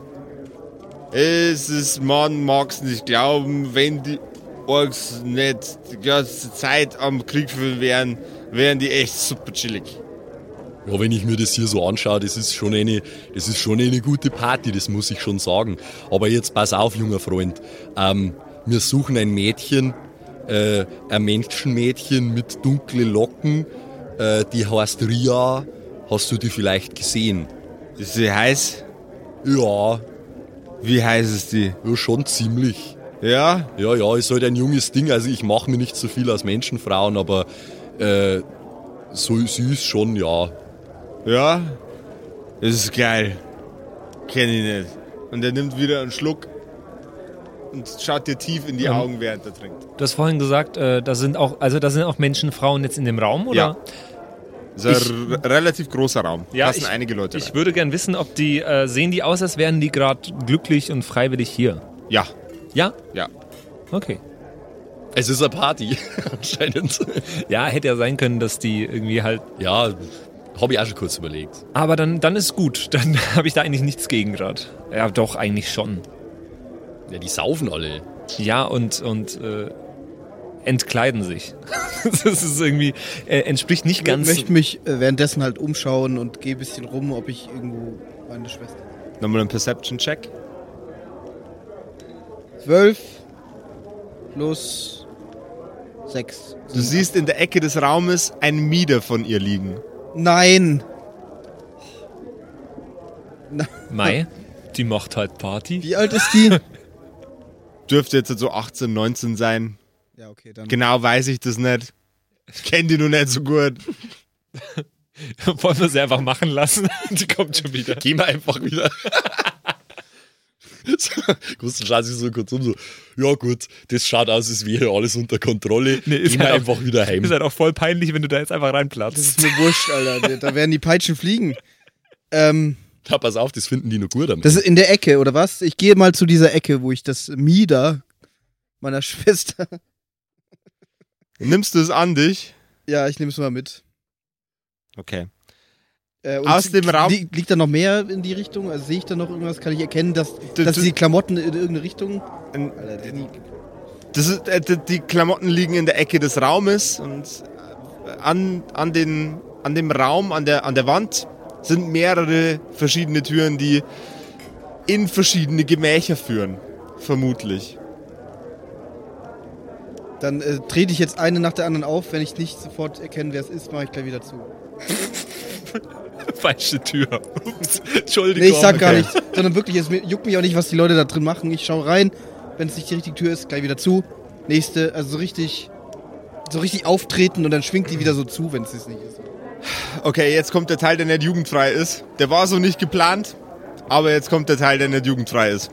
B: Es ist, man mag's nicht glauben, wenn die Orks nicht die ganze Zeit am Krieg führen wären, wären die echt super chillig.
D: Ja, wenn ich mir das hier so anschaue, das ist schon eine, das ist schon eine gute Party, das muss ich schon sagen. Aber jetzt pass auf, junger Freund. Ähm, wir suchen ein Mädchen, äh, ein Menschenmädchen mit dunklen Locken, äh, die heißt Ria. Hast du die vielleicht gesehen?
B: Ist sie heiß?
D: Ja,
B: Wie heiß ist die?
D: ja schon ziemlich.
B: Ja,
D: Ja, ja, ist halt ein junges Ding. Also ich mache mir nicht so viel aus Menschenfrauen, aber äh, so süß schon, ja.
B: ja. Das ist geil. Kenn ich nicht. Und er nimmt wieder einen Schluck und schaut dir tief in die
C: Ähm.
B: Augen, während er trinkt.
C: Du hast vorhin gesagt, äh, da sind auch, also da sind auch Menschen, Frauen jetzt in dem Raum, oder?
B: Ja. Das ist ein r- relativ großer Raum.
C: Ja,
B: Passen
C: ich-
B: einige Leute
C: Ich
B: rein.
C: würde gern wissen, ob die, äh, sehen die aus, als wären die gerade glücklich und freiwillig hier?
B: Ja,
C: Ja?
B: ja.
C: Okay.
D: Es ist eine Party, anscheinend.
C: Ja, hätte ja sein können, dass die irgendwie halt.
D: Ja, ich auch schon kurz überlegt.
C: Aber dann, dann ist gut. Dann habe ich da eigentlich nichts gegen gerade. Ja, doch, eigentlich schon.
D: Ja, die saufen alle.
C: Ja, und, und äh, entkleiden sich. das ist irgendwie, äh, entspricht nicht
A: Ich
C: ganz.
A: möchte mich äh, währenddessen halt umschauen und gehe ein bisschen rum, ob ich irgendwo meine Schwester.
B: Nochmal ein Perception-Check.
A: 12 plus 6.
B: Du siehst in der Ecke des Raumes ein Mieder von ihr liegen.
A: Nein!
C: Mai, die macht halt Party.
A: Wie alt ist die?
B: Dürfte jetzt so 18, 19 sein.
A: ja, okay, dann.
B: Genau weiß ich das nicht. Ich kenne die noch nicht so gut.
C: Wollen wir sie einfach machen lassen? die kommt schon wieder.
D: Gehen wir einfach wieder. So, Gustav schaut sich so kurz um, so, ja gut, das schaut aus, als wäre alles unter Kontrolle.
C: Nee, ist
D: wir
C: halt auch-
D: einfach wieder heim.
C: Ist halt auch voll peinlich, wenn du da jetzt einfach
A: Das
C: reinplatzt.
A: ist mir wurscht, Alter. Da werden die Peitschen fliegen. Ähm,
D: Ja, pass auf, das finden die noch gut am
A: das ist in der Ecke, oder was? Ich gehe mal zu dieser Ecke, wo ich das Mieder meiner Schwester.
B: Nimmst du es an dich?
A: Ja, ich nehme es mal mit.
B: Okay.
A: Äh, und
B: Aus dem Raum-
A: li liegt da noch mehr in die Richtung? Also sehe ich da noch irgendwas? Kann ich erkennen, dass,
B: Du-
A: dass
B: du-
A: die Klamotten in irgendeine Richtung.
B: Ein-
A: Alter, die,
B: Das ist, äh, die- die Klamotten liegen in der Ecke des Raumes und äh, an, an, den, an dem Raum, an der, an der Wand sind mehrere verschiedene Türen, die in verschiedene Gemächer führen. Vermutlich.
A: dann äh, trete ich jetzt eine nach der anderen auf. Wenn ich nicht sofort erkenne, wer es ist, mache ich gleich wieder zu.
C: Falsche Tür. Ups. Entschuldigung.
A: Nee, ich sag gar nichts. Sondern wirklich, es juckt mich auch nicht, was die Leute da drin machen. Ich schaue rein. Wenn es nicht die richtige Tür ist, gleich wieder zu. Nächste, also so richtig. So richtig auftreten und dann schwingt die wieder so zu, wenn es es nicht ist.
B: Okay, jetzt kommt der Teil, der nicht jugendfrei ist. Der war so nicht geplant, aber jetzt kommt der Teil, der nicht jugendfrei ist.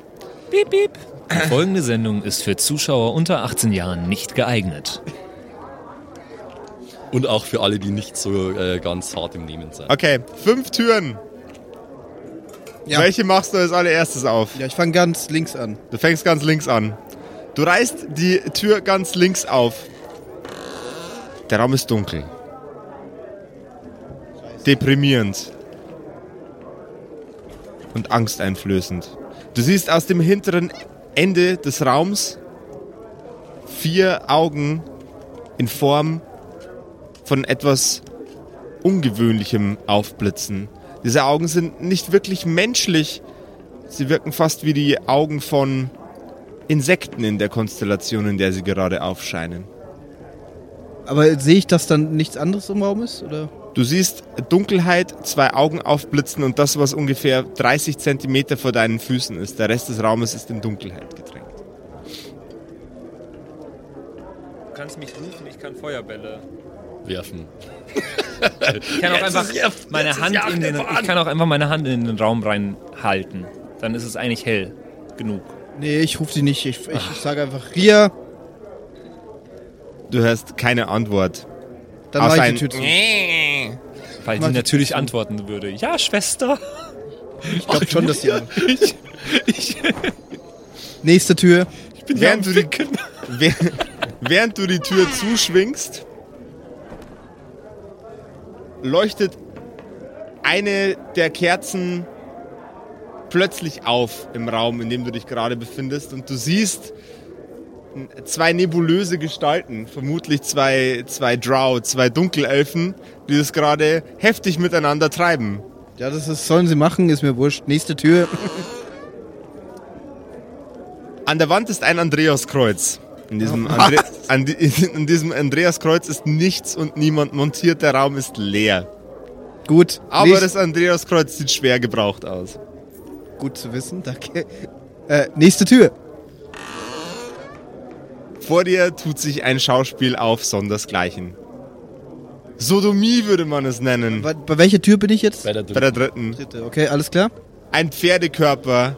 C: Piep, piep. Die folgende Sendung ist für Zuschauer unter 18 Jahren nicht geeignet.
D: Und auch für alle, die nicht so äh, ganz hart im Nehmen sind.
B: Okay, fünf Türen.
A: Ja.
B: Welche machst du als allererstes auf?
A: Ja, ich fange ganz links an.
B: Du fängst ganz links an. Du reißt die Tür ganz links auf. Der Raum ist dunkel. Deprimierend. Und angsteinflößend. Du siehst aus dem hinteren Ende des Raums vier Augen in Form von etwas Ungewöhnlichem aufblitzen. Diese Augen sind nicht wirklich menschlich. Sie wirken fast wie die Augen von Insekten in der Konstellation, in der sie gerade aufscheinen.
A: Aber sehe ich, dass dann nichts anderes im Raum ist? Oder?
B: Du siehst Dunkelheit, zwei Augen aufblitzen und das, was ungefähr 30 Zentimeter vor deinen Füßen ist. Der Rest des Raumes ist in Dunkelheit getränkt.
C: Du kannst mich rufen, ich kann Feuerbälle.
D: Werfen.
C: Ich kann auch einfach meine Hand in den, ich kann auch einfach meine Hand in den Raum reinhalten. Dann ist es eigentlich hell genug.
A: Nee, ich rufe sie nicht. Ich, ich sage einfach Ria,
B: Du hörst keine Antwort.
A: Dann
B: Außer
A: mache ich die Tür zu.
C: Weil sie
A: ich
C: natürlich antworten würde. Ja, Schwester.
A: Ich glaube schon, dass die.
C: Ich, ich,
A: Nächste Tür.
C: ich bin
B: Während du, die, während du die Tür zuschwingst, leuchtet eine der Kerzen plötzlich auf im Raum, in dem du dich gerade befindest und du siehst zwei nebulöse Gestalten, vermutlich zwei, zwei Drow, zwei Dunkelelfen, die das gerade heftig miteinander treiben.
A: Ja, das ist, sollen sie machen, ist mir wurscht. Nächste Tür.
B: An der Wand ist ein Andreaskreuz. In diesem, Andre an, di- in diesem Andreaskreuz ist nichts und niemand montiert, der Raum ist leer.
A: Gut.
B: Aber das Andreaskreuz sieht schwer gebraucht aus.
A: Gut zu wissen, danke. Äh, nächste Tür.
B: Vor dir tut sich ein Schauspiel auf sondersgleichen. Sodomie würde man es nennen.
A: Bei, bei welcher Tür bin ich jetzt?
D: Bei der
B: Bei der
D: dritten.
B: dritten.
A: Dritte, okay, alles klar.
B: Ein Pferdekörper,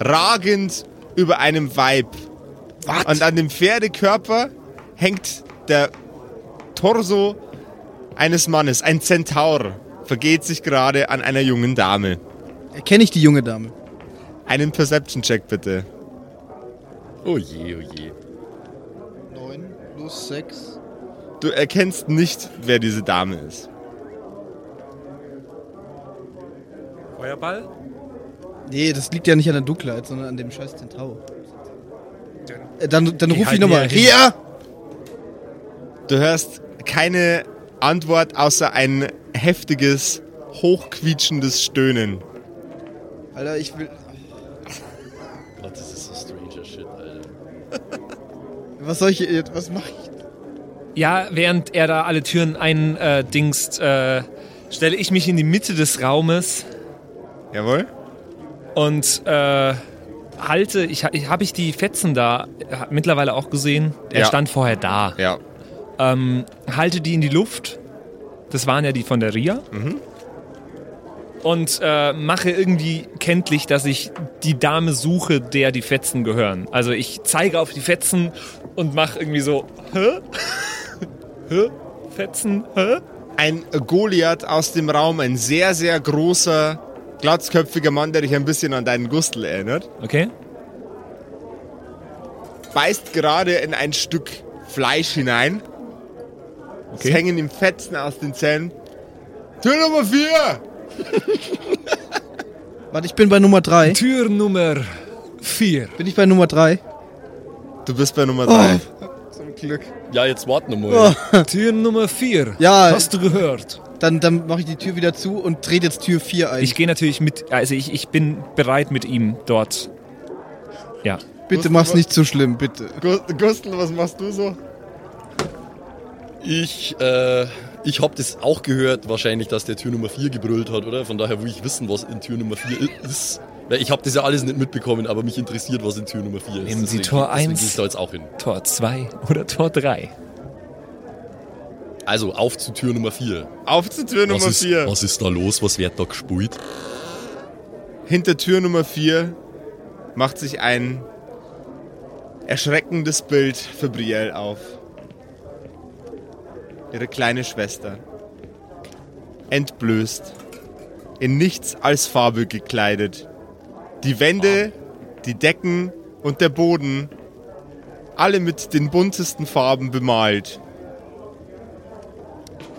B: ragend über einem Weib.
A: Was?
B: Und an dem Pferdekörper hängt der Torso eines Mannes, ein Zentaur, vergeht sich gerade an einer jungen Dame.
A: Erkenne ich die junge Dame?
B: Einen Perception-Check bitte.
D: Oh je, oh je.
A: 9 plus 6.
B: Du erkennst nicht, wer diese Dame ist.
C: Feuerball?
A: Nee, das liegt ja nicht an der Dunkelheit, sondern an dem scheiß Zentaur. Äh, Dann, dann ruf ich nochmal. Ria!
B: Du hörst keine Antwort außer ein heftiges, hochquietschendes Stöhnen.
A: Alter, ich will.
D: Gott, das ist so stranger Shit, Alter.
A: Was soll ich jetzt? Was mach ich?
C: Ja, während er da alle Türen eindingst, äh, stelle ich mich in die Mitte des Raumes
B: Jawohl?
C: und äh, halte, ich, ich habe ich die Fetzen da mittlerweile auch gesehen. Er
B: Ja.
C: stand vorher da.
B: Ja.
C: Ähm, halte die in die Luft. Das waren ja die von der Ria. Und äh, mache irgendwie kenntlich, dass ich die Dame suche, der die Fetzen gehören. Also ich zeige auf die Fetzen und mache irgendwie so, hä? hä? Fetzen, hä?
B: Ein Goliath aus dem Raum, ein sehr, sehr großer, glatzköpfiger Mann, der dich ein bisschen an deinen Gustel erinnert,
C: Okay.
B: beißt gerade in ein Stück Fleisch hinein. Es
C: Okay.
B: hängen ihm Fetzen aus den Zähnen. Tür Nummer 4!
A: Warte, ich bin bei Nummer 3.
C: Tür Nummer 4.
A: Bin ich bei Nummer 3?
B: Du bist bei Nummer 3.
A: Zum Glück.
D: Ja, jetzt warten wir mal.
C: Tür Nummer 4.
A: Ja.
C: Hast du gehört?
A: Dann, dann mache ich die Tür wieder zu und trete jetzt Tür 4 ein.
C: Ich gehe natürlich mit, also ich, ich bin bereit mit ihm dort. Ja.
A: bitte mach's nicht zu schlimm, bitte.
B: Gu- Gustl, was machst du so?
D: Ich, äh, ich habe das auch gehört, wahrscheinlich, dass der Tür Nummer 4 gebrüllt hat, oder? Von daher will ich wissen, was in Tür Nummer 4 ist. Ich habe das ja alles nicht mitbekommen, aber mich interessiert, was in Tür Nummer 4 ist.
C: Nehmen Sie
D: Deswegen-
C: Tor
D: deswegen
C: eins.
D: gehe ich da jetzt auch hin.
C: Tor 2 oder Tor 3?
D: Also, auf zu Tür Nummer 4.
B: Auf zur Tür Nummer
D: Was ist,
B: 4.
D: was ist da los? Was wird da gespult?
B: Hinter Tür Nummer 4 macht sich ein erschreckendes Bild für Brielle auf. Ihre kleine Schwester. Entblößt. In nichts als Farbe gekleidet. Die Wände, die Decken und der Boden. Alle mit den buntesten Farben bemalt.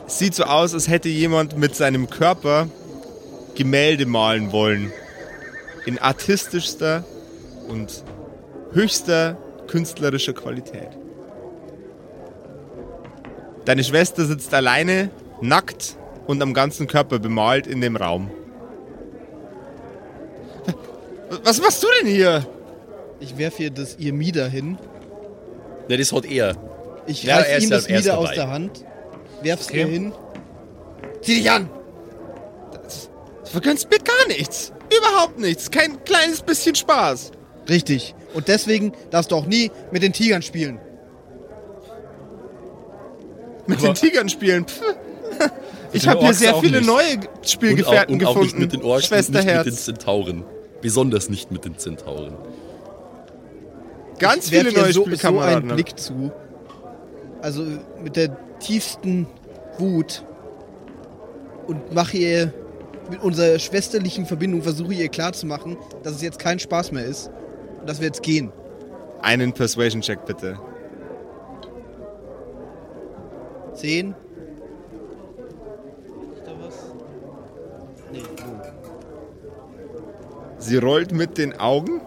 B: Sieht so aus, als hätte jemand mit seinem Körper Gemälde malen wollen in artistischster und höchster künstlerischer Qualität. Deine Schwester sitzt alleine, nackt und am ganzen Körper bemalt in dem Raum. Was machst du denn hier?
A: Ich werfe ihr das ihr Mieder hin.
D: Ne, das hat er.
A: Ich
D: Ja,
A: reiß ihm das Mieder aus
D: dabei.
A: der Hand, werf's
C: Okay.
A: ihr hin. Zieh dich an!
B: Du vergönnst mir gar nichts. Überhaupt nichts. Kein kleines bisschen Spaß.
A: Richtig. Und deswegen darfst du auch nie mit den Tigern spielen.
B: Mit den Tigern spielen. Pff. Ich habe hier sehr
C: auch
B: viele
C: nicht.
B: neue
D: Und auch,
B: Spielgefährten
D: und auch
B: gefunden.
D: nicht mit den Orks und nicht mit den
B: Schwesterherz.
D: Zentauren. Besonders nicht mit den Zentauren.
B: Ganz
A: Ich
B: viele neue
A: so, so
B: Spielkameraden.
A: einen Blick zu. Also mit der tiefsten Wut. Und mache ihr mit unserer schwesterlichen Verbindung, versuche ihr klarzumachen, dass es jetzt kein Spaß mehr ist. Und dass wir jetzt gehen.
B: Einen Persuasion-Check bitte.
A: Zehn. Ist da was? Nee, oh.
B: Sie rollt mit den Augen,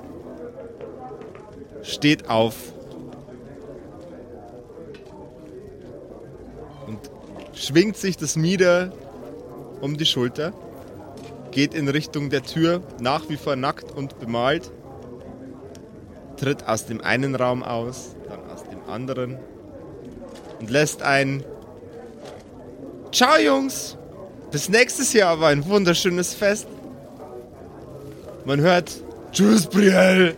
B: steht auf und schwingt sich das Mieder um die Schulter, geht in Richtung der Tür, nach wie vor nackt und bemalt, tritt aus dem einen Raum aus, dann aus dem anderen und lässt ein Ciao Jungs, bis nächstes Jahr aber ein wunderschönes Fest. Man hört Tschüss, Brielle.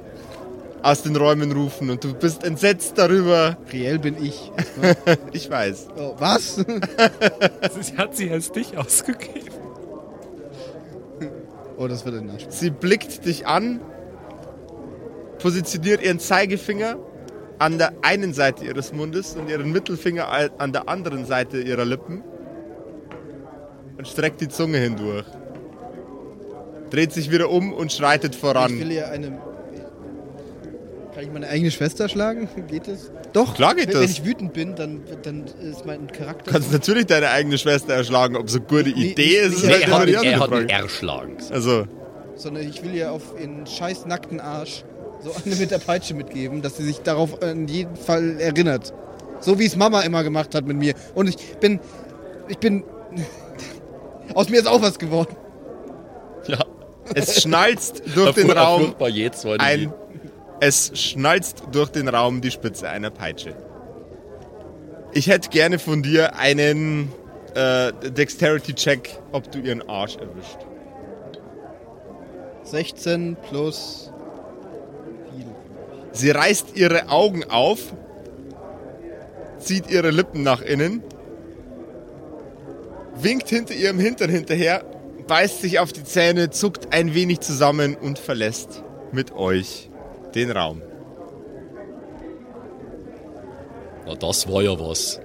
B: aus den Räumen rufen und du bist entsetzt darüber.
A: Riel bin ich.
B: Ich weiß.
A: Oh, was?
C: Sie hat sie als dich ausgegeben.
A: Oh, das wird ein Arsch.
B: Sie blickt dich an, positioniert ihren Zeigefinger an der einen Seite ihres Mundes und ihren Mittelfinger an der anderen Seite ihrer Lippen und streckt die Zunge hindurch. Dreht sich wieder um und schreitet
A: Ich will
B: voran.
A: ihr eine. Kann ich meine eigene Schwester schlagen? Geht das? Doch.
B: Klar geht
A: wenn,
B: das.
A: Wenn ich wütend bin, dann, dann ist mein Charakter.
B: Du kannst natürlich deine eigene Schwester erschlagen, ob so eine gute
A: Nee,
B: Idee ist.
A: Nee, er hat
D: er hat ihn erschlagen.
B: Also,
A: sondern ich will ihr auf ihren scheiß nackten Arsch so eine mit der Peitsche mitgeben, dass sie sich darauf in jedem Fall erinnert. So wie es Mama immer gemacht hat mit mir. Und ich bin. Ich bin. Aus mir ist auch was geworden.
D: Ja.
B: es schnalzt durch den Raum
D: jetzt
B: ein. Es schnalzt durch den Raum die Spitze einer Peitsche. Ich hätte gerne von dir einen äh, Dexterity-Check, ob du ihren Arsch erwischt.
A: 16 plus.
B: Sie reißt ihre Augen auf, zieht ihre Lippen nach innen, winkt hinter ihrem Hintern hinterher, beißt sich auf die Zähne, zuckt ein wenig zusammen und verlässt mit euch den Raum.
D: Na, das war ja was.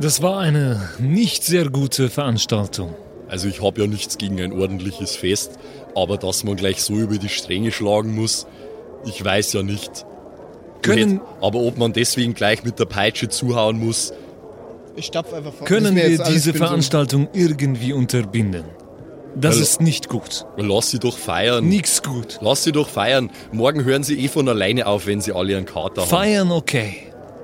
C: Das war eine nicht sehr gute Veranstaltung.
D: Also ich habe ja nichts gegen ein ordentliches Fest, aber dass man gleich so über die Stränge schlagen muss, ich weiß ja nicht.
C: Können,
D: aber ob man deswegen gleich mit der Peitsche zuhauen muss,
A: Ich stapf einfach vor.
C: können wir diese Veranstaltung irgendwie unterbinden? Das
D: Weil-
C: ist nicht gut.
D: lass sie doch feiern.
C: Nix gut.
D: Lass sie doch feiern. Morgen hören sie eh von alleine auf, wenn sie alle einen Kater haben.
C: Feiern okay,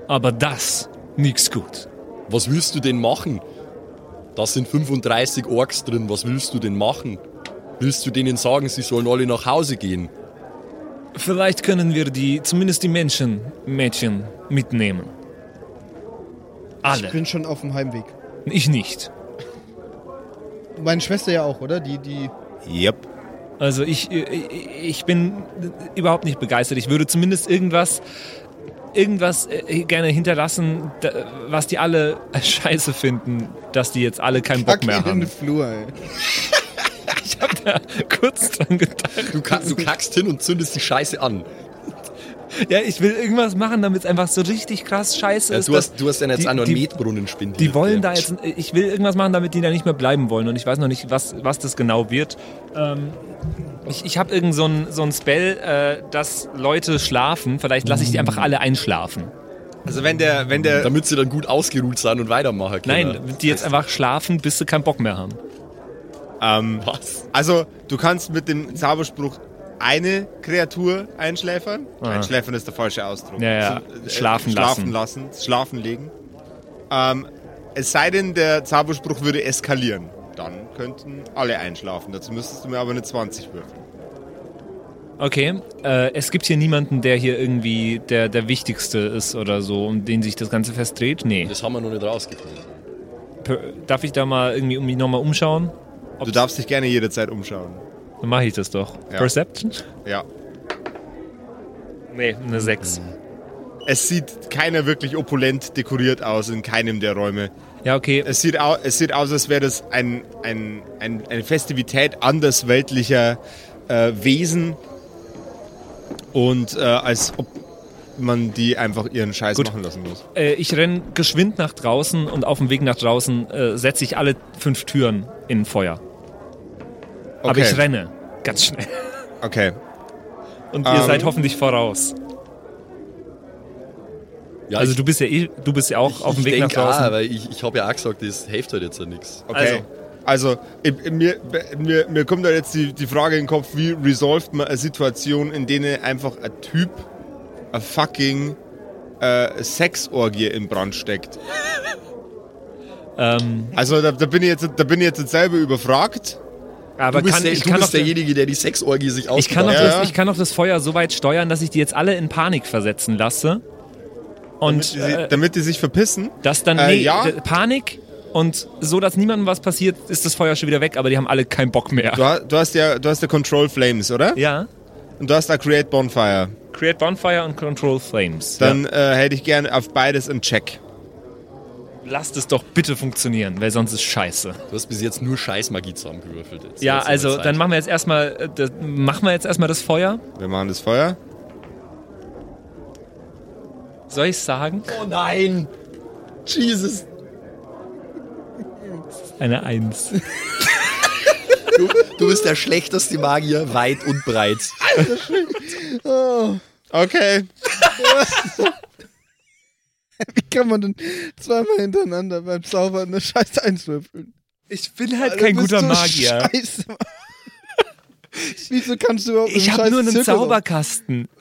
C: aber das nix gut.
D: Was willst du denn machen? Da sind 35 Orks drin. Was willst du denn machen? Willst du denen sagen, sie sollen alle nach Hause gehen?
C: Vielleicht können wir die, zumindest die Menschen, Mädchen mitnehmen.
A: Ich
C: Alle.
A: bin schon auf dem Heimweg.
C: Ich nicht.
A: Meine Schwester ja auch, oder? Die, die.
B: Yep.
C: Also ich, ich, ich bin überhaupt nicht begeistert. Ich würde zumindest irgendwas, irgendwas äh, gerne hinterlassen, was die alle scheiße finden, dass die jetzt alle keinen Bock mehr
A: in den
C: haben.
A: Flur, ey.
C: Ich habe da kurz dran gedacht.
D: Du, ka du kackst hin und zündest die Scheiße an.
C: Ja, ich will irgendwas machen, damit es einfach so richtig krass scheiße
D: Ja,
C: ist.
D: du, hast, du hast ja jetzt
C: die-
D: auch noch einen
C: die-
D: Metbrunnen spendiert.
C: Die wollen
D: ey.
C: da jetzt, ich will irgendwas machen, damit die da nicht mehr bleiben wollen und ich weiß noch nicht, was, was das genau wird. Ähm, ich ich habe irgend so ein, so ein Spell, äh, dass Leute schlafen. Vielleicht lasse ich die einfach alle einschlafen.
B: Also wenn der, wenn der,
D: Damit sie dann gut ausgeruht sind und weitermachen können.
C: Nein, die jetzt einfach schlafen, bis sie keinen Bock mehr haben.
B: ähm,
D: Was?
B: also du kannst mit dem Zauberspruch eine Kreatur einschläfern.
C: Aha.
B: Einschläfern ist der falsche Ausdruck.
C: Ja, ja.
B: So, äh,
C: Schlafen
B: schlafen lassen. Schlafen legen. Ähm, es sei denn, der Zauberspruch würde eskalieren. Dann könnten alle einschlafen. Dazu müsstest du mir aber eine 20 würfeln.
C: Okay, äh, es gibt hier niemanden, der hier irgendwie der, der Wichtigste ist oder so, um den sich das Ganze festdreht. Nee.
D: Das haben wir noch nicht rausgefunden.
C: Darf ich da mal irgendwie um mich nochmal umschauen?
B: Du darfst dich gerne jederzeit umschauen.
C: Dann mache ich das doch.
B: Ja.
C: Perception?
B: Ja.
C: Nee, eine 6.
B: Es sieht keiner wirklich opulent dekoriert aus in keinem der Räume.
C: Ja, okay.
B: Es sieht, au es sieht aus, als wäre das ein, ein, ein, eine Festivität andersweltlicher äh, Wesen und äh, als ob man die einfach ihren Scheiß
C: Gut.
B: machen lassen muss.
C: Äh, ich renn geschwind nach draußen und auf dem Weg nach draußen äh, setze ich alle fünf Türen in Feuer. Aber
B: Okay.
C: ich renne ganz schnell.
B: Okay.
C: Und ihr
B: Ähm.
C: seid hoffentlich voraus.
D: Ja,
C: Also
D: ich-
C: du bist ja eh, du bist ja auch auf dem
D: ich
C: Weg nach
D: denk
C: draußen.
D: Auch, weil ich, ich habe ja auch gesagt, das hilft halt jetzt ja nichts.
B: Okay. Also, ich, mir, mir, mir kommt da jetzt die, die Frage in den Kopf, wie resolved man eine Situation, in der einfach ein Typ eine fucking äh, Sexorgie in Brand steckt.
C: Ähm,
B: Also da, da, bin ich jetzt, da bin ich jetzt selber überfragt.
C: Aber
D: Du bist,
C: kann,
D: der,
C: ich,
D: du
C: kann
D: bist derjenige, der die Sexorgie sich
C: ich, kann
D: ausgedacht
B: Ja,
C: das,
B: ja.
C: ich kann doch das Feuer so weit steuern, dass ich die jetzt alle in Panik versetzen lasse. Und
B: Damit die,
C: äh,
B: damit die sich verpissen.
C: dass dann
B: Äh,
C: nee,
B: ja.
C: Panik und so, dass niemandem was passiert, ist das Feuer schon wieder weg, aber die haben alle keinen Bock mehr.
B: Du, ha- du hast ja, du hast ja Control Flames, oder?
C: Ja,
B: Und du hast da Create Bonfire.
C: Create Bonfire und Control Flames.
B: Dann äh, hätte ich gerne auf beides einen Check.
C: Lasst es doch bitte funktionieren, weil sonst ist scheiße.
D: Du hast bis jetzt nur Scheißmagie zusammengewürfelt. Jetzt.
C: Ja,
D: Jetzt
C: also dann machen wir jetzt erstmal äh, das, machen wir jetzt erstmal das Feuer.
B: Wir machen das Feuer.
C: Soll ich sagen?
D: Oh nein! Jesus!
C: Eine Eins.
D: Du, du bist der schlechteste Magier weit und breit.
B: Okay.
A: Wie kann man denn zweimal hintereinander beim Zaubern eine Scheiße Eins würfeln?
C: Ich bin halt
A: Alter,
C: kein guter
A: so
C: Magier.
A: Scheiße. Wieso kannst du überhaupt
C: Ich habe nur einen
A: Zirkus
C: Zauberkasten.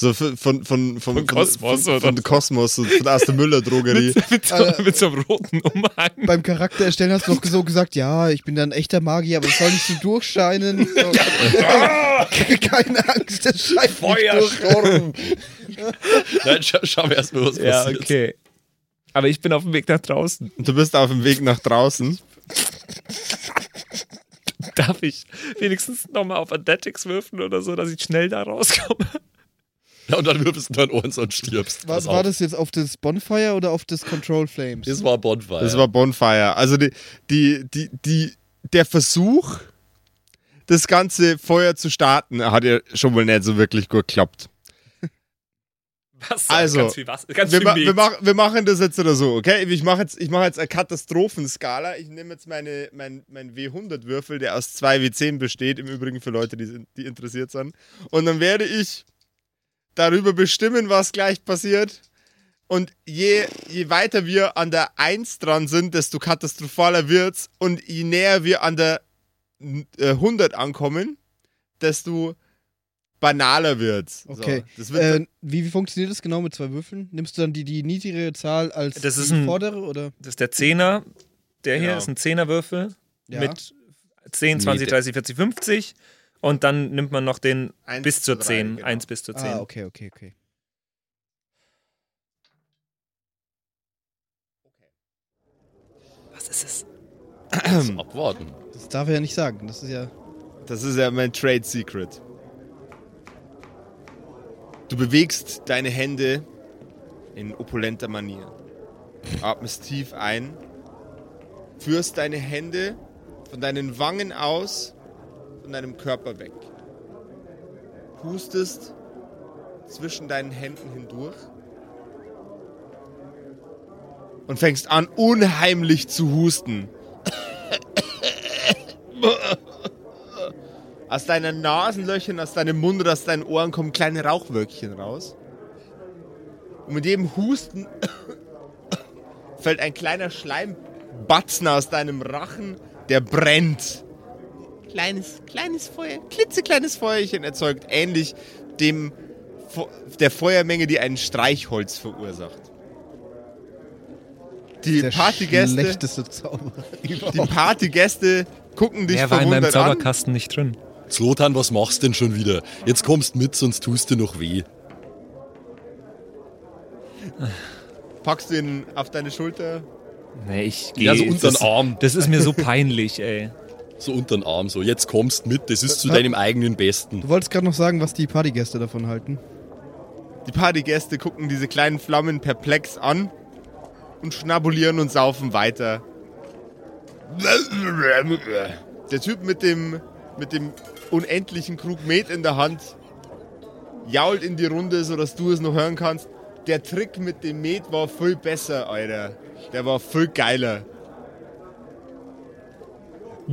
B: So von, von, von, von,
C: Kosmos
B: von,
C: oder
B: von, von Kosmos, so von der Müller-Drogerie.
C: mit, so,
A: Alter.
C: mit so einem roten Umhang.
A: Beim Charakter erstellen hast du noch so gesagt, ja, ich bin dann ein echter Magier, aber ich soll nicht so durchscheinen. So. Keine Angst, der scheint.
D: Feuersturm! Nein, schau, schau erst mal, was
C: Ja,
D: passiert.
C: okay. Aber ich bin auf dem Weg nach draußen.
B: Du bist auf dem Weg nach draußen.
C: Darf ich wenigstens nochmal auf Athletics würfeln oder so, dass ich schnell da rauskomme?
D: Ja, und dann würfelst du dein Ohren und stirbst.
A: Was war das jetzt auf das Bonfire oder auf das Control Flames?
D: Das war Bonfire.
B: Das war Bonfire. Also die, die, die, die, der Versuch, das ganze Feuer zu starten, hat ja schon wohl nicht so wirklich gut geklappt.
C: Was?
B: Also,
C: ganz viel Wasser, ganz
B: Wir,
C: viel
B: ma wir, mach wir machen das jetzt oder so, okay? Ich mache jetzt, ich mach jetzt eine Katastrophenskala. Ich nehme jetzt meine, mein, mein W100-Würfel, der aus zwei W10 besteht, im Übrigen für Leute, die, die interessiert sind. Und dann werde ich darüber bestimmen, was gleich passiert. Und je, je weiter wir an der 1 dran sind, desto katastrophaler wird's. Und je näher wir an der äh, 100 ankommen, desto banaler wird's.
A: Okay.
B: So, das wird
A: Äh, wie, wie funktioniert das genau mit zwei Würfeln? Nimmst du dann die, die niedrigere Zahl als
C: Das ist
A: die
C: ein-
A: vordere oder?
C: Das ist der Zehner. Der hier
B: Genau.
C: ist ein Zehnerwürfel
A: Ja.
C: mit 10, 20,
D: Nee,
C: 30, 40, 50. Und dann nimmt man noch den
B: Eins
C: bis zur
B: zu drei,
C: 10.
B: genau.
C: 1 bis zur 10.
A: Ah, okay, okay, okay.
C: Was ist es?
D: Abwarten.
A: Das darf er ja nicht sagen. Das ist ja.
B: Das ist ja mein Trade Secret. Du bewegst deine Hände in opulenter Manier. Atmest tief ein, führst deine Hände von deinen Wangen aus, von deinem Körper weg. Pustest zwischen deinen Händen hindurch und fängst an, unheimlich zu husten. Aus deinen Nasenlöchern, aus deinem Mund oder aus deinen Ohren kommen kleine Rauchwölkchen raus. Und mit jedem Husten fällt ein kleiner Schleimbatzen aus deinem Rachen, der brennt. Kleines, kleines Feuer, klitzekleines Feuerchen erzeugt, ähnlich dem der Feuermenge, die ein Streichholz verursacht. Die
A: Der
B: Partygäste,
A: schlechteste Zauber
B: die. Partygäste gucken dich
C: Der war in meinem
B: verwundert an.
C: Zauberkasten nicht drin.
D: Zlotan, was machst denn schon wieder? Jetzt kommst mit, sonst tust du noch weh.
B: Packst du ihn auf deine Schulter.
C: Nee, ich
D: Ja, so
C: geh-
D: unter den
C: das,
D: Arm.
C: Das ist mir so peinlich, ey.
D: So unter den Arm, so jetzt kommst mit, das ist zu deinem eigenen Besten.
A: Du wolltest gerade noch sagen, was die Partygäste davon halten.
B: Die Partygäste gucken diese kleinen Flammen perplex an und schnabulieren und saufen weiter. Der Typ mit dem, mit dem unendlichen Krug Met in der Hand jault in die Runde, sodass du es noch hören kannst. Der Trick mit dem Met war viel besser, Alter. Der war viel geiler.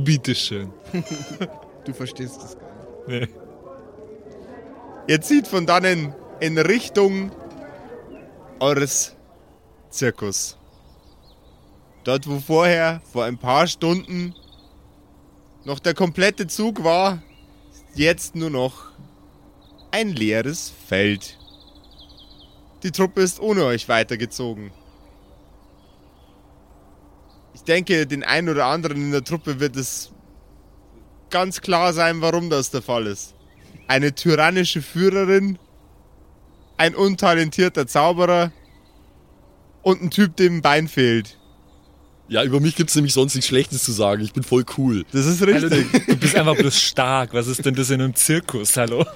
C: Bitteschön.
A: Du verstehst es gar nicht.
B: Ihr zieht von dannen in Richtung eures Zirkus. Dort, wo vorher, vor ein paar Stunden, noch der komplette Zug war, ist jetzt nur noch ein leeres Feld. Die Truppe ist ohne euch weitergezogen. Ich denke, den einen oder anderen in der Truppe wird es ganz klar sein, warum das der Fall ist eine tyrannische Führerin, ein untalentierter Zauberer und ein Typ, dem ein Bein fehlt.
D: Ja, über mich gibt's nämlich sonst nichts Schlechtes zu sagen. Ich bin voll cool.
B: Das ist
C: Hallo,
B: richtig.
C: du, du bist einfach bloß stark. Was ist denn das in einem Zirkus? Hallo?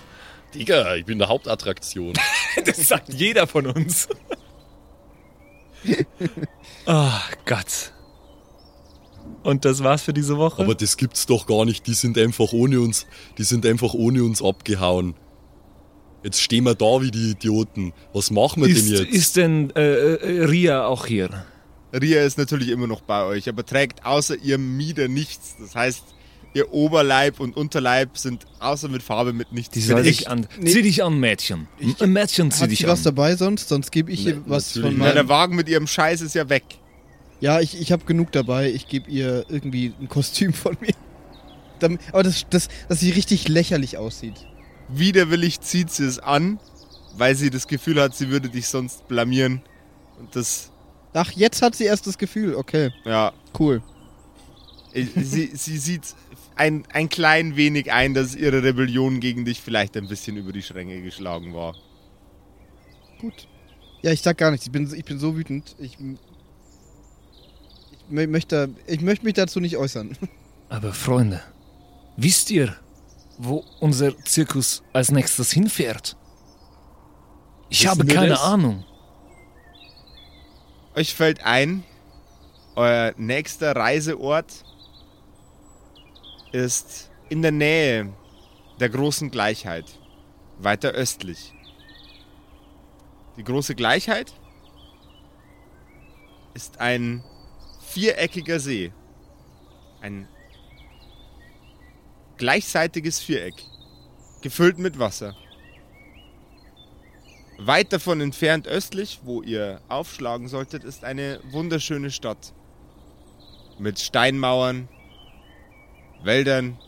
D: Digga, ich bin eine Hauptattraktion.
C: Das sagt jeder von uns. Ah, Gott. Und das war's für diese Woche?
D: Aber das gibt's doch gar nicht. Die sind einfach ohne uns, die sind einfach ohne uns abgehauen. Jetzt stehen wir da wie die Idioten. Was machen wir
C: ist,
D: denn jetzt?
C: ist denn äh, äh, Ria auch hier?
B: Ria ist natürlich immer noch bei euch, aber trägt außer ihrem Mieder nichts. Das heißt, ihr Oberleib und Unterleib sind außer mit Farbe mit nichts.
C: Die soll dich an.
A: Nee.
C: Zieh dich an, Mädchen. Ein Mädchen zieh
A: Hat
C: dich
A: sie
C: an.
A: was dabei sonst? Sonst gebe ich ihr
D: Ne,
A: was
D: natürlich
A: von
D: nicht.
B: Ja, der
A: meinem...
B: Wagen mit ihrem Scheiß ist ja weg.
A: Ja, ich, ich habe genug dabei. Ich gebe ihr irgendwie ein Kostüm von mir. Aber das, das, dass sie richtig lächerlich aussieht.
B: Widerwillig zieht sie es an, weil sie das Gefühl hat, sie würde dich sonst blamieren. Und das,
A: Ach, jetzt hat sie erst das Gefühl. Okay,
B: ja,
A: cool.
B: sie, sie sieht ein, ein klein wenig ein, dass ihre Rebellion gegen dich vielleicht ein bisschen über die Schränke geschlagen war.
A: Gut. Ja, ich sag gar nichts. Ich bin, ich bin so wütend. Ich, möchte, ich möchte mich dazu nicht äußern.
C: Aber Freunde, wisst ihr, wo unser Zirkus als nächstes hinfährt? Ich
B: Wissen
C: habe keine
B: das?
C: Ahnung.
B: Euch fällt ein, euer nächster Reiseort ist in der Nähe der großen Gleichheit, weiter östlich. Die große Gleichheit ist ein viereckiger See. Ein gleichseitiges Viereck, gefüllt mit Wasser. Weit davon entfernt östlich, wo ihr aufschlagen solltet, ist eine wunderschöne Stadt. Mit Steinmauern, Wäldern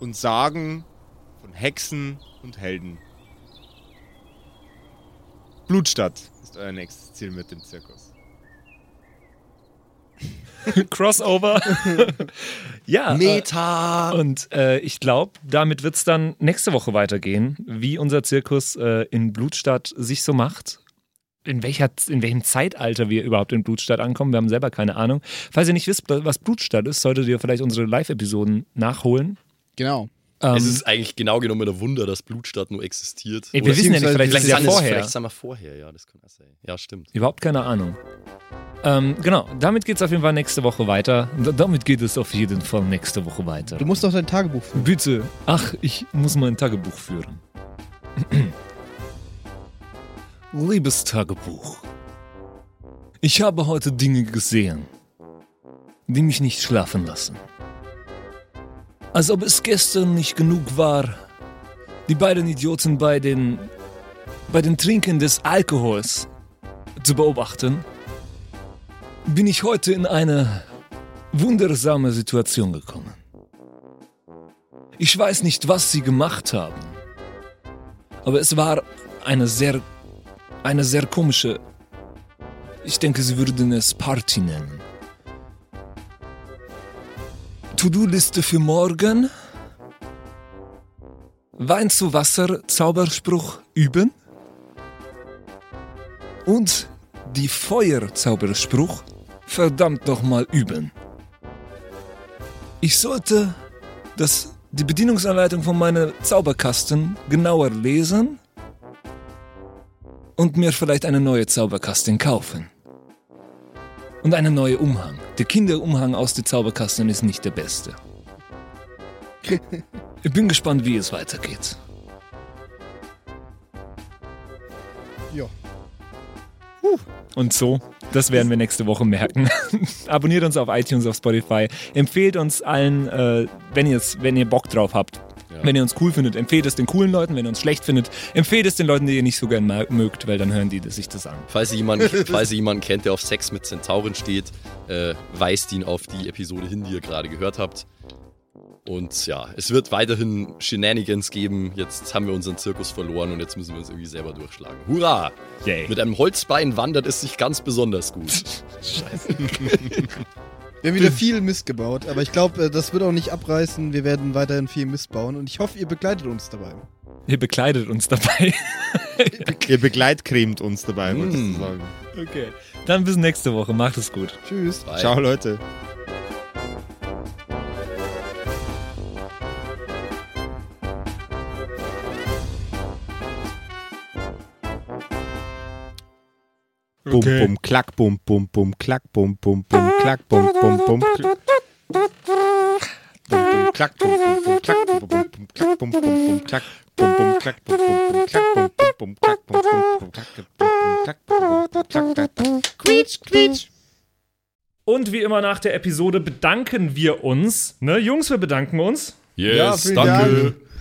B: und Sagen von Hexen und Helden. Blutstadt ist euer nächstes Ziel mit dem Zirkus.
C: Crossover. ja.
D: Meta!
C: Und äh, ich glaube, damit wird es dann nächste Woche weitergehen, wie unser Zirkus äh, in Blutstadt sich so macht. In, welcher, in welchem Zeitalter wir überhaupt in Blutstadt ankommen. Wir haben selber keine Ahnung. Falls ihr nicht wisst, was Blutstadt ist, solltet ihr vielleicht unsere Live-Episoden nachholen.
A: Genau.
C: Ähm,
D: Es ist eigentlich genau genommen ein Wunder, dass Blutstadt nur existiert.
C: ey, wir wissen ja nicht, vielleicht,
A: vielleicht
C: ist ja vorher.
D: vielleicht sind wir vorher, ja, das kann auch sein. Ja, stimmt.
C: Überhaupt keine Ahnung. Ähm, genau, damit geht es auf jeden Fall nächste Woche weiter. D damit geht es auf jeden Fall nächste Woche weiter.
A: Du musst doch dein Tagebuch führen.
C: Bitte. Ach, ich muss mein Tagebuch führen. Liebes Tagebuch. Ich habe heute Dinge gesehen, die mich nicht schlafen lassen. Als ob es gestern nicht genug war, die beiden Idioten bei den, bei den Trinken des Alkohols zu beobachten, bin ich heute in eine wundersame Situation gekommen. Ich weiß nicht, was sie gemacht haben. Aber es war eine sehr, eine sehr komische, ich denke, sie würden es Party nennen. To-Do-Liste für morgen. Wein zu Wasser, Zauberspruch üben. Und die Feuerzauberspruch verdammt nochmal üben. Ich sollte das, die Bedienungsanleitung von meinem Zauberkasten genauer lesen und mir vielleicht eine neue Zauberkasten kaufen. Und einen neuen Umhang. Der Kinderumhang aus der Zauberkasten ist nicht der beste. Ich bin gespannt, wie es weitergeht.
A: Ja.
C: Und so, das werden wir nächste Woche merken. Abonniert uns auf iTunes, auf Spotify. Empfehlt uns allen, äh, wenn, ihr's, wenn ihr Bock drauf habt.
D: Ja.
C: Wenn ihr uns cool findet, empfehlt es den coolen Leuten. Wenn ihr uns schlecht findet, empfehlt es den Leuten, die ihr nicht so gern mögt, weil dann hören die sich das an.
D: Falls ihr jemanden, falls ihr jemanden kennt, der auf Sex mit Zentauren steht, äh, weist ihn auf die Episode hin, die ihr gerade gehört habt. Und ja, es wird weiterhin Shenanigans geben. Jetzt haben wir unseren Zirkus verloren und jetzt müssen wir uns irgendwie selber durchschlagen. Hurra!
C: Yay.
D: Mit einem Holzbein wandert es sich ganz besonders gut.
A: Wir haben wieder viel Mist gebaut, aber ich glaube, das wird auch nicht abreißen. Wir werden weiterhin viel Mist bauen und ich hoffe, ihr begleitet uns dabei.
C: Ihr bekleidet uns dabei.
B: Ihr begleitcremt uns dabei, wolltest
D: Mm.
B: du sagen.
C: Okay. Dann bis nächste Woche. Macht es gut.
A: Tschüss.
D: Bye.
B: Ciao, Leute. Bum,
C: Okay.
B: bum, klack, bum, bum, bum, klack, bum, bum, bum, klack, bum, bum, bum, klack. Bum, bum, klack, bum, bum, klack, bum, bum, klack, bum, bum, klack, bum, bum, klack, bum, bum, klack, bum, bum, klack, bum, bum, klack, bum, bum, klack, bum. Quietsch, quietsch.
C: Und wie immer nach der Episode bedanken wir uns. Ne, Jungs, wir bedanken uns
D: Yes,
A: Ja,
D: danke.
A: Dank.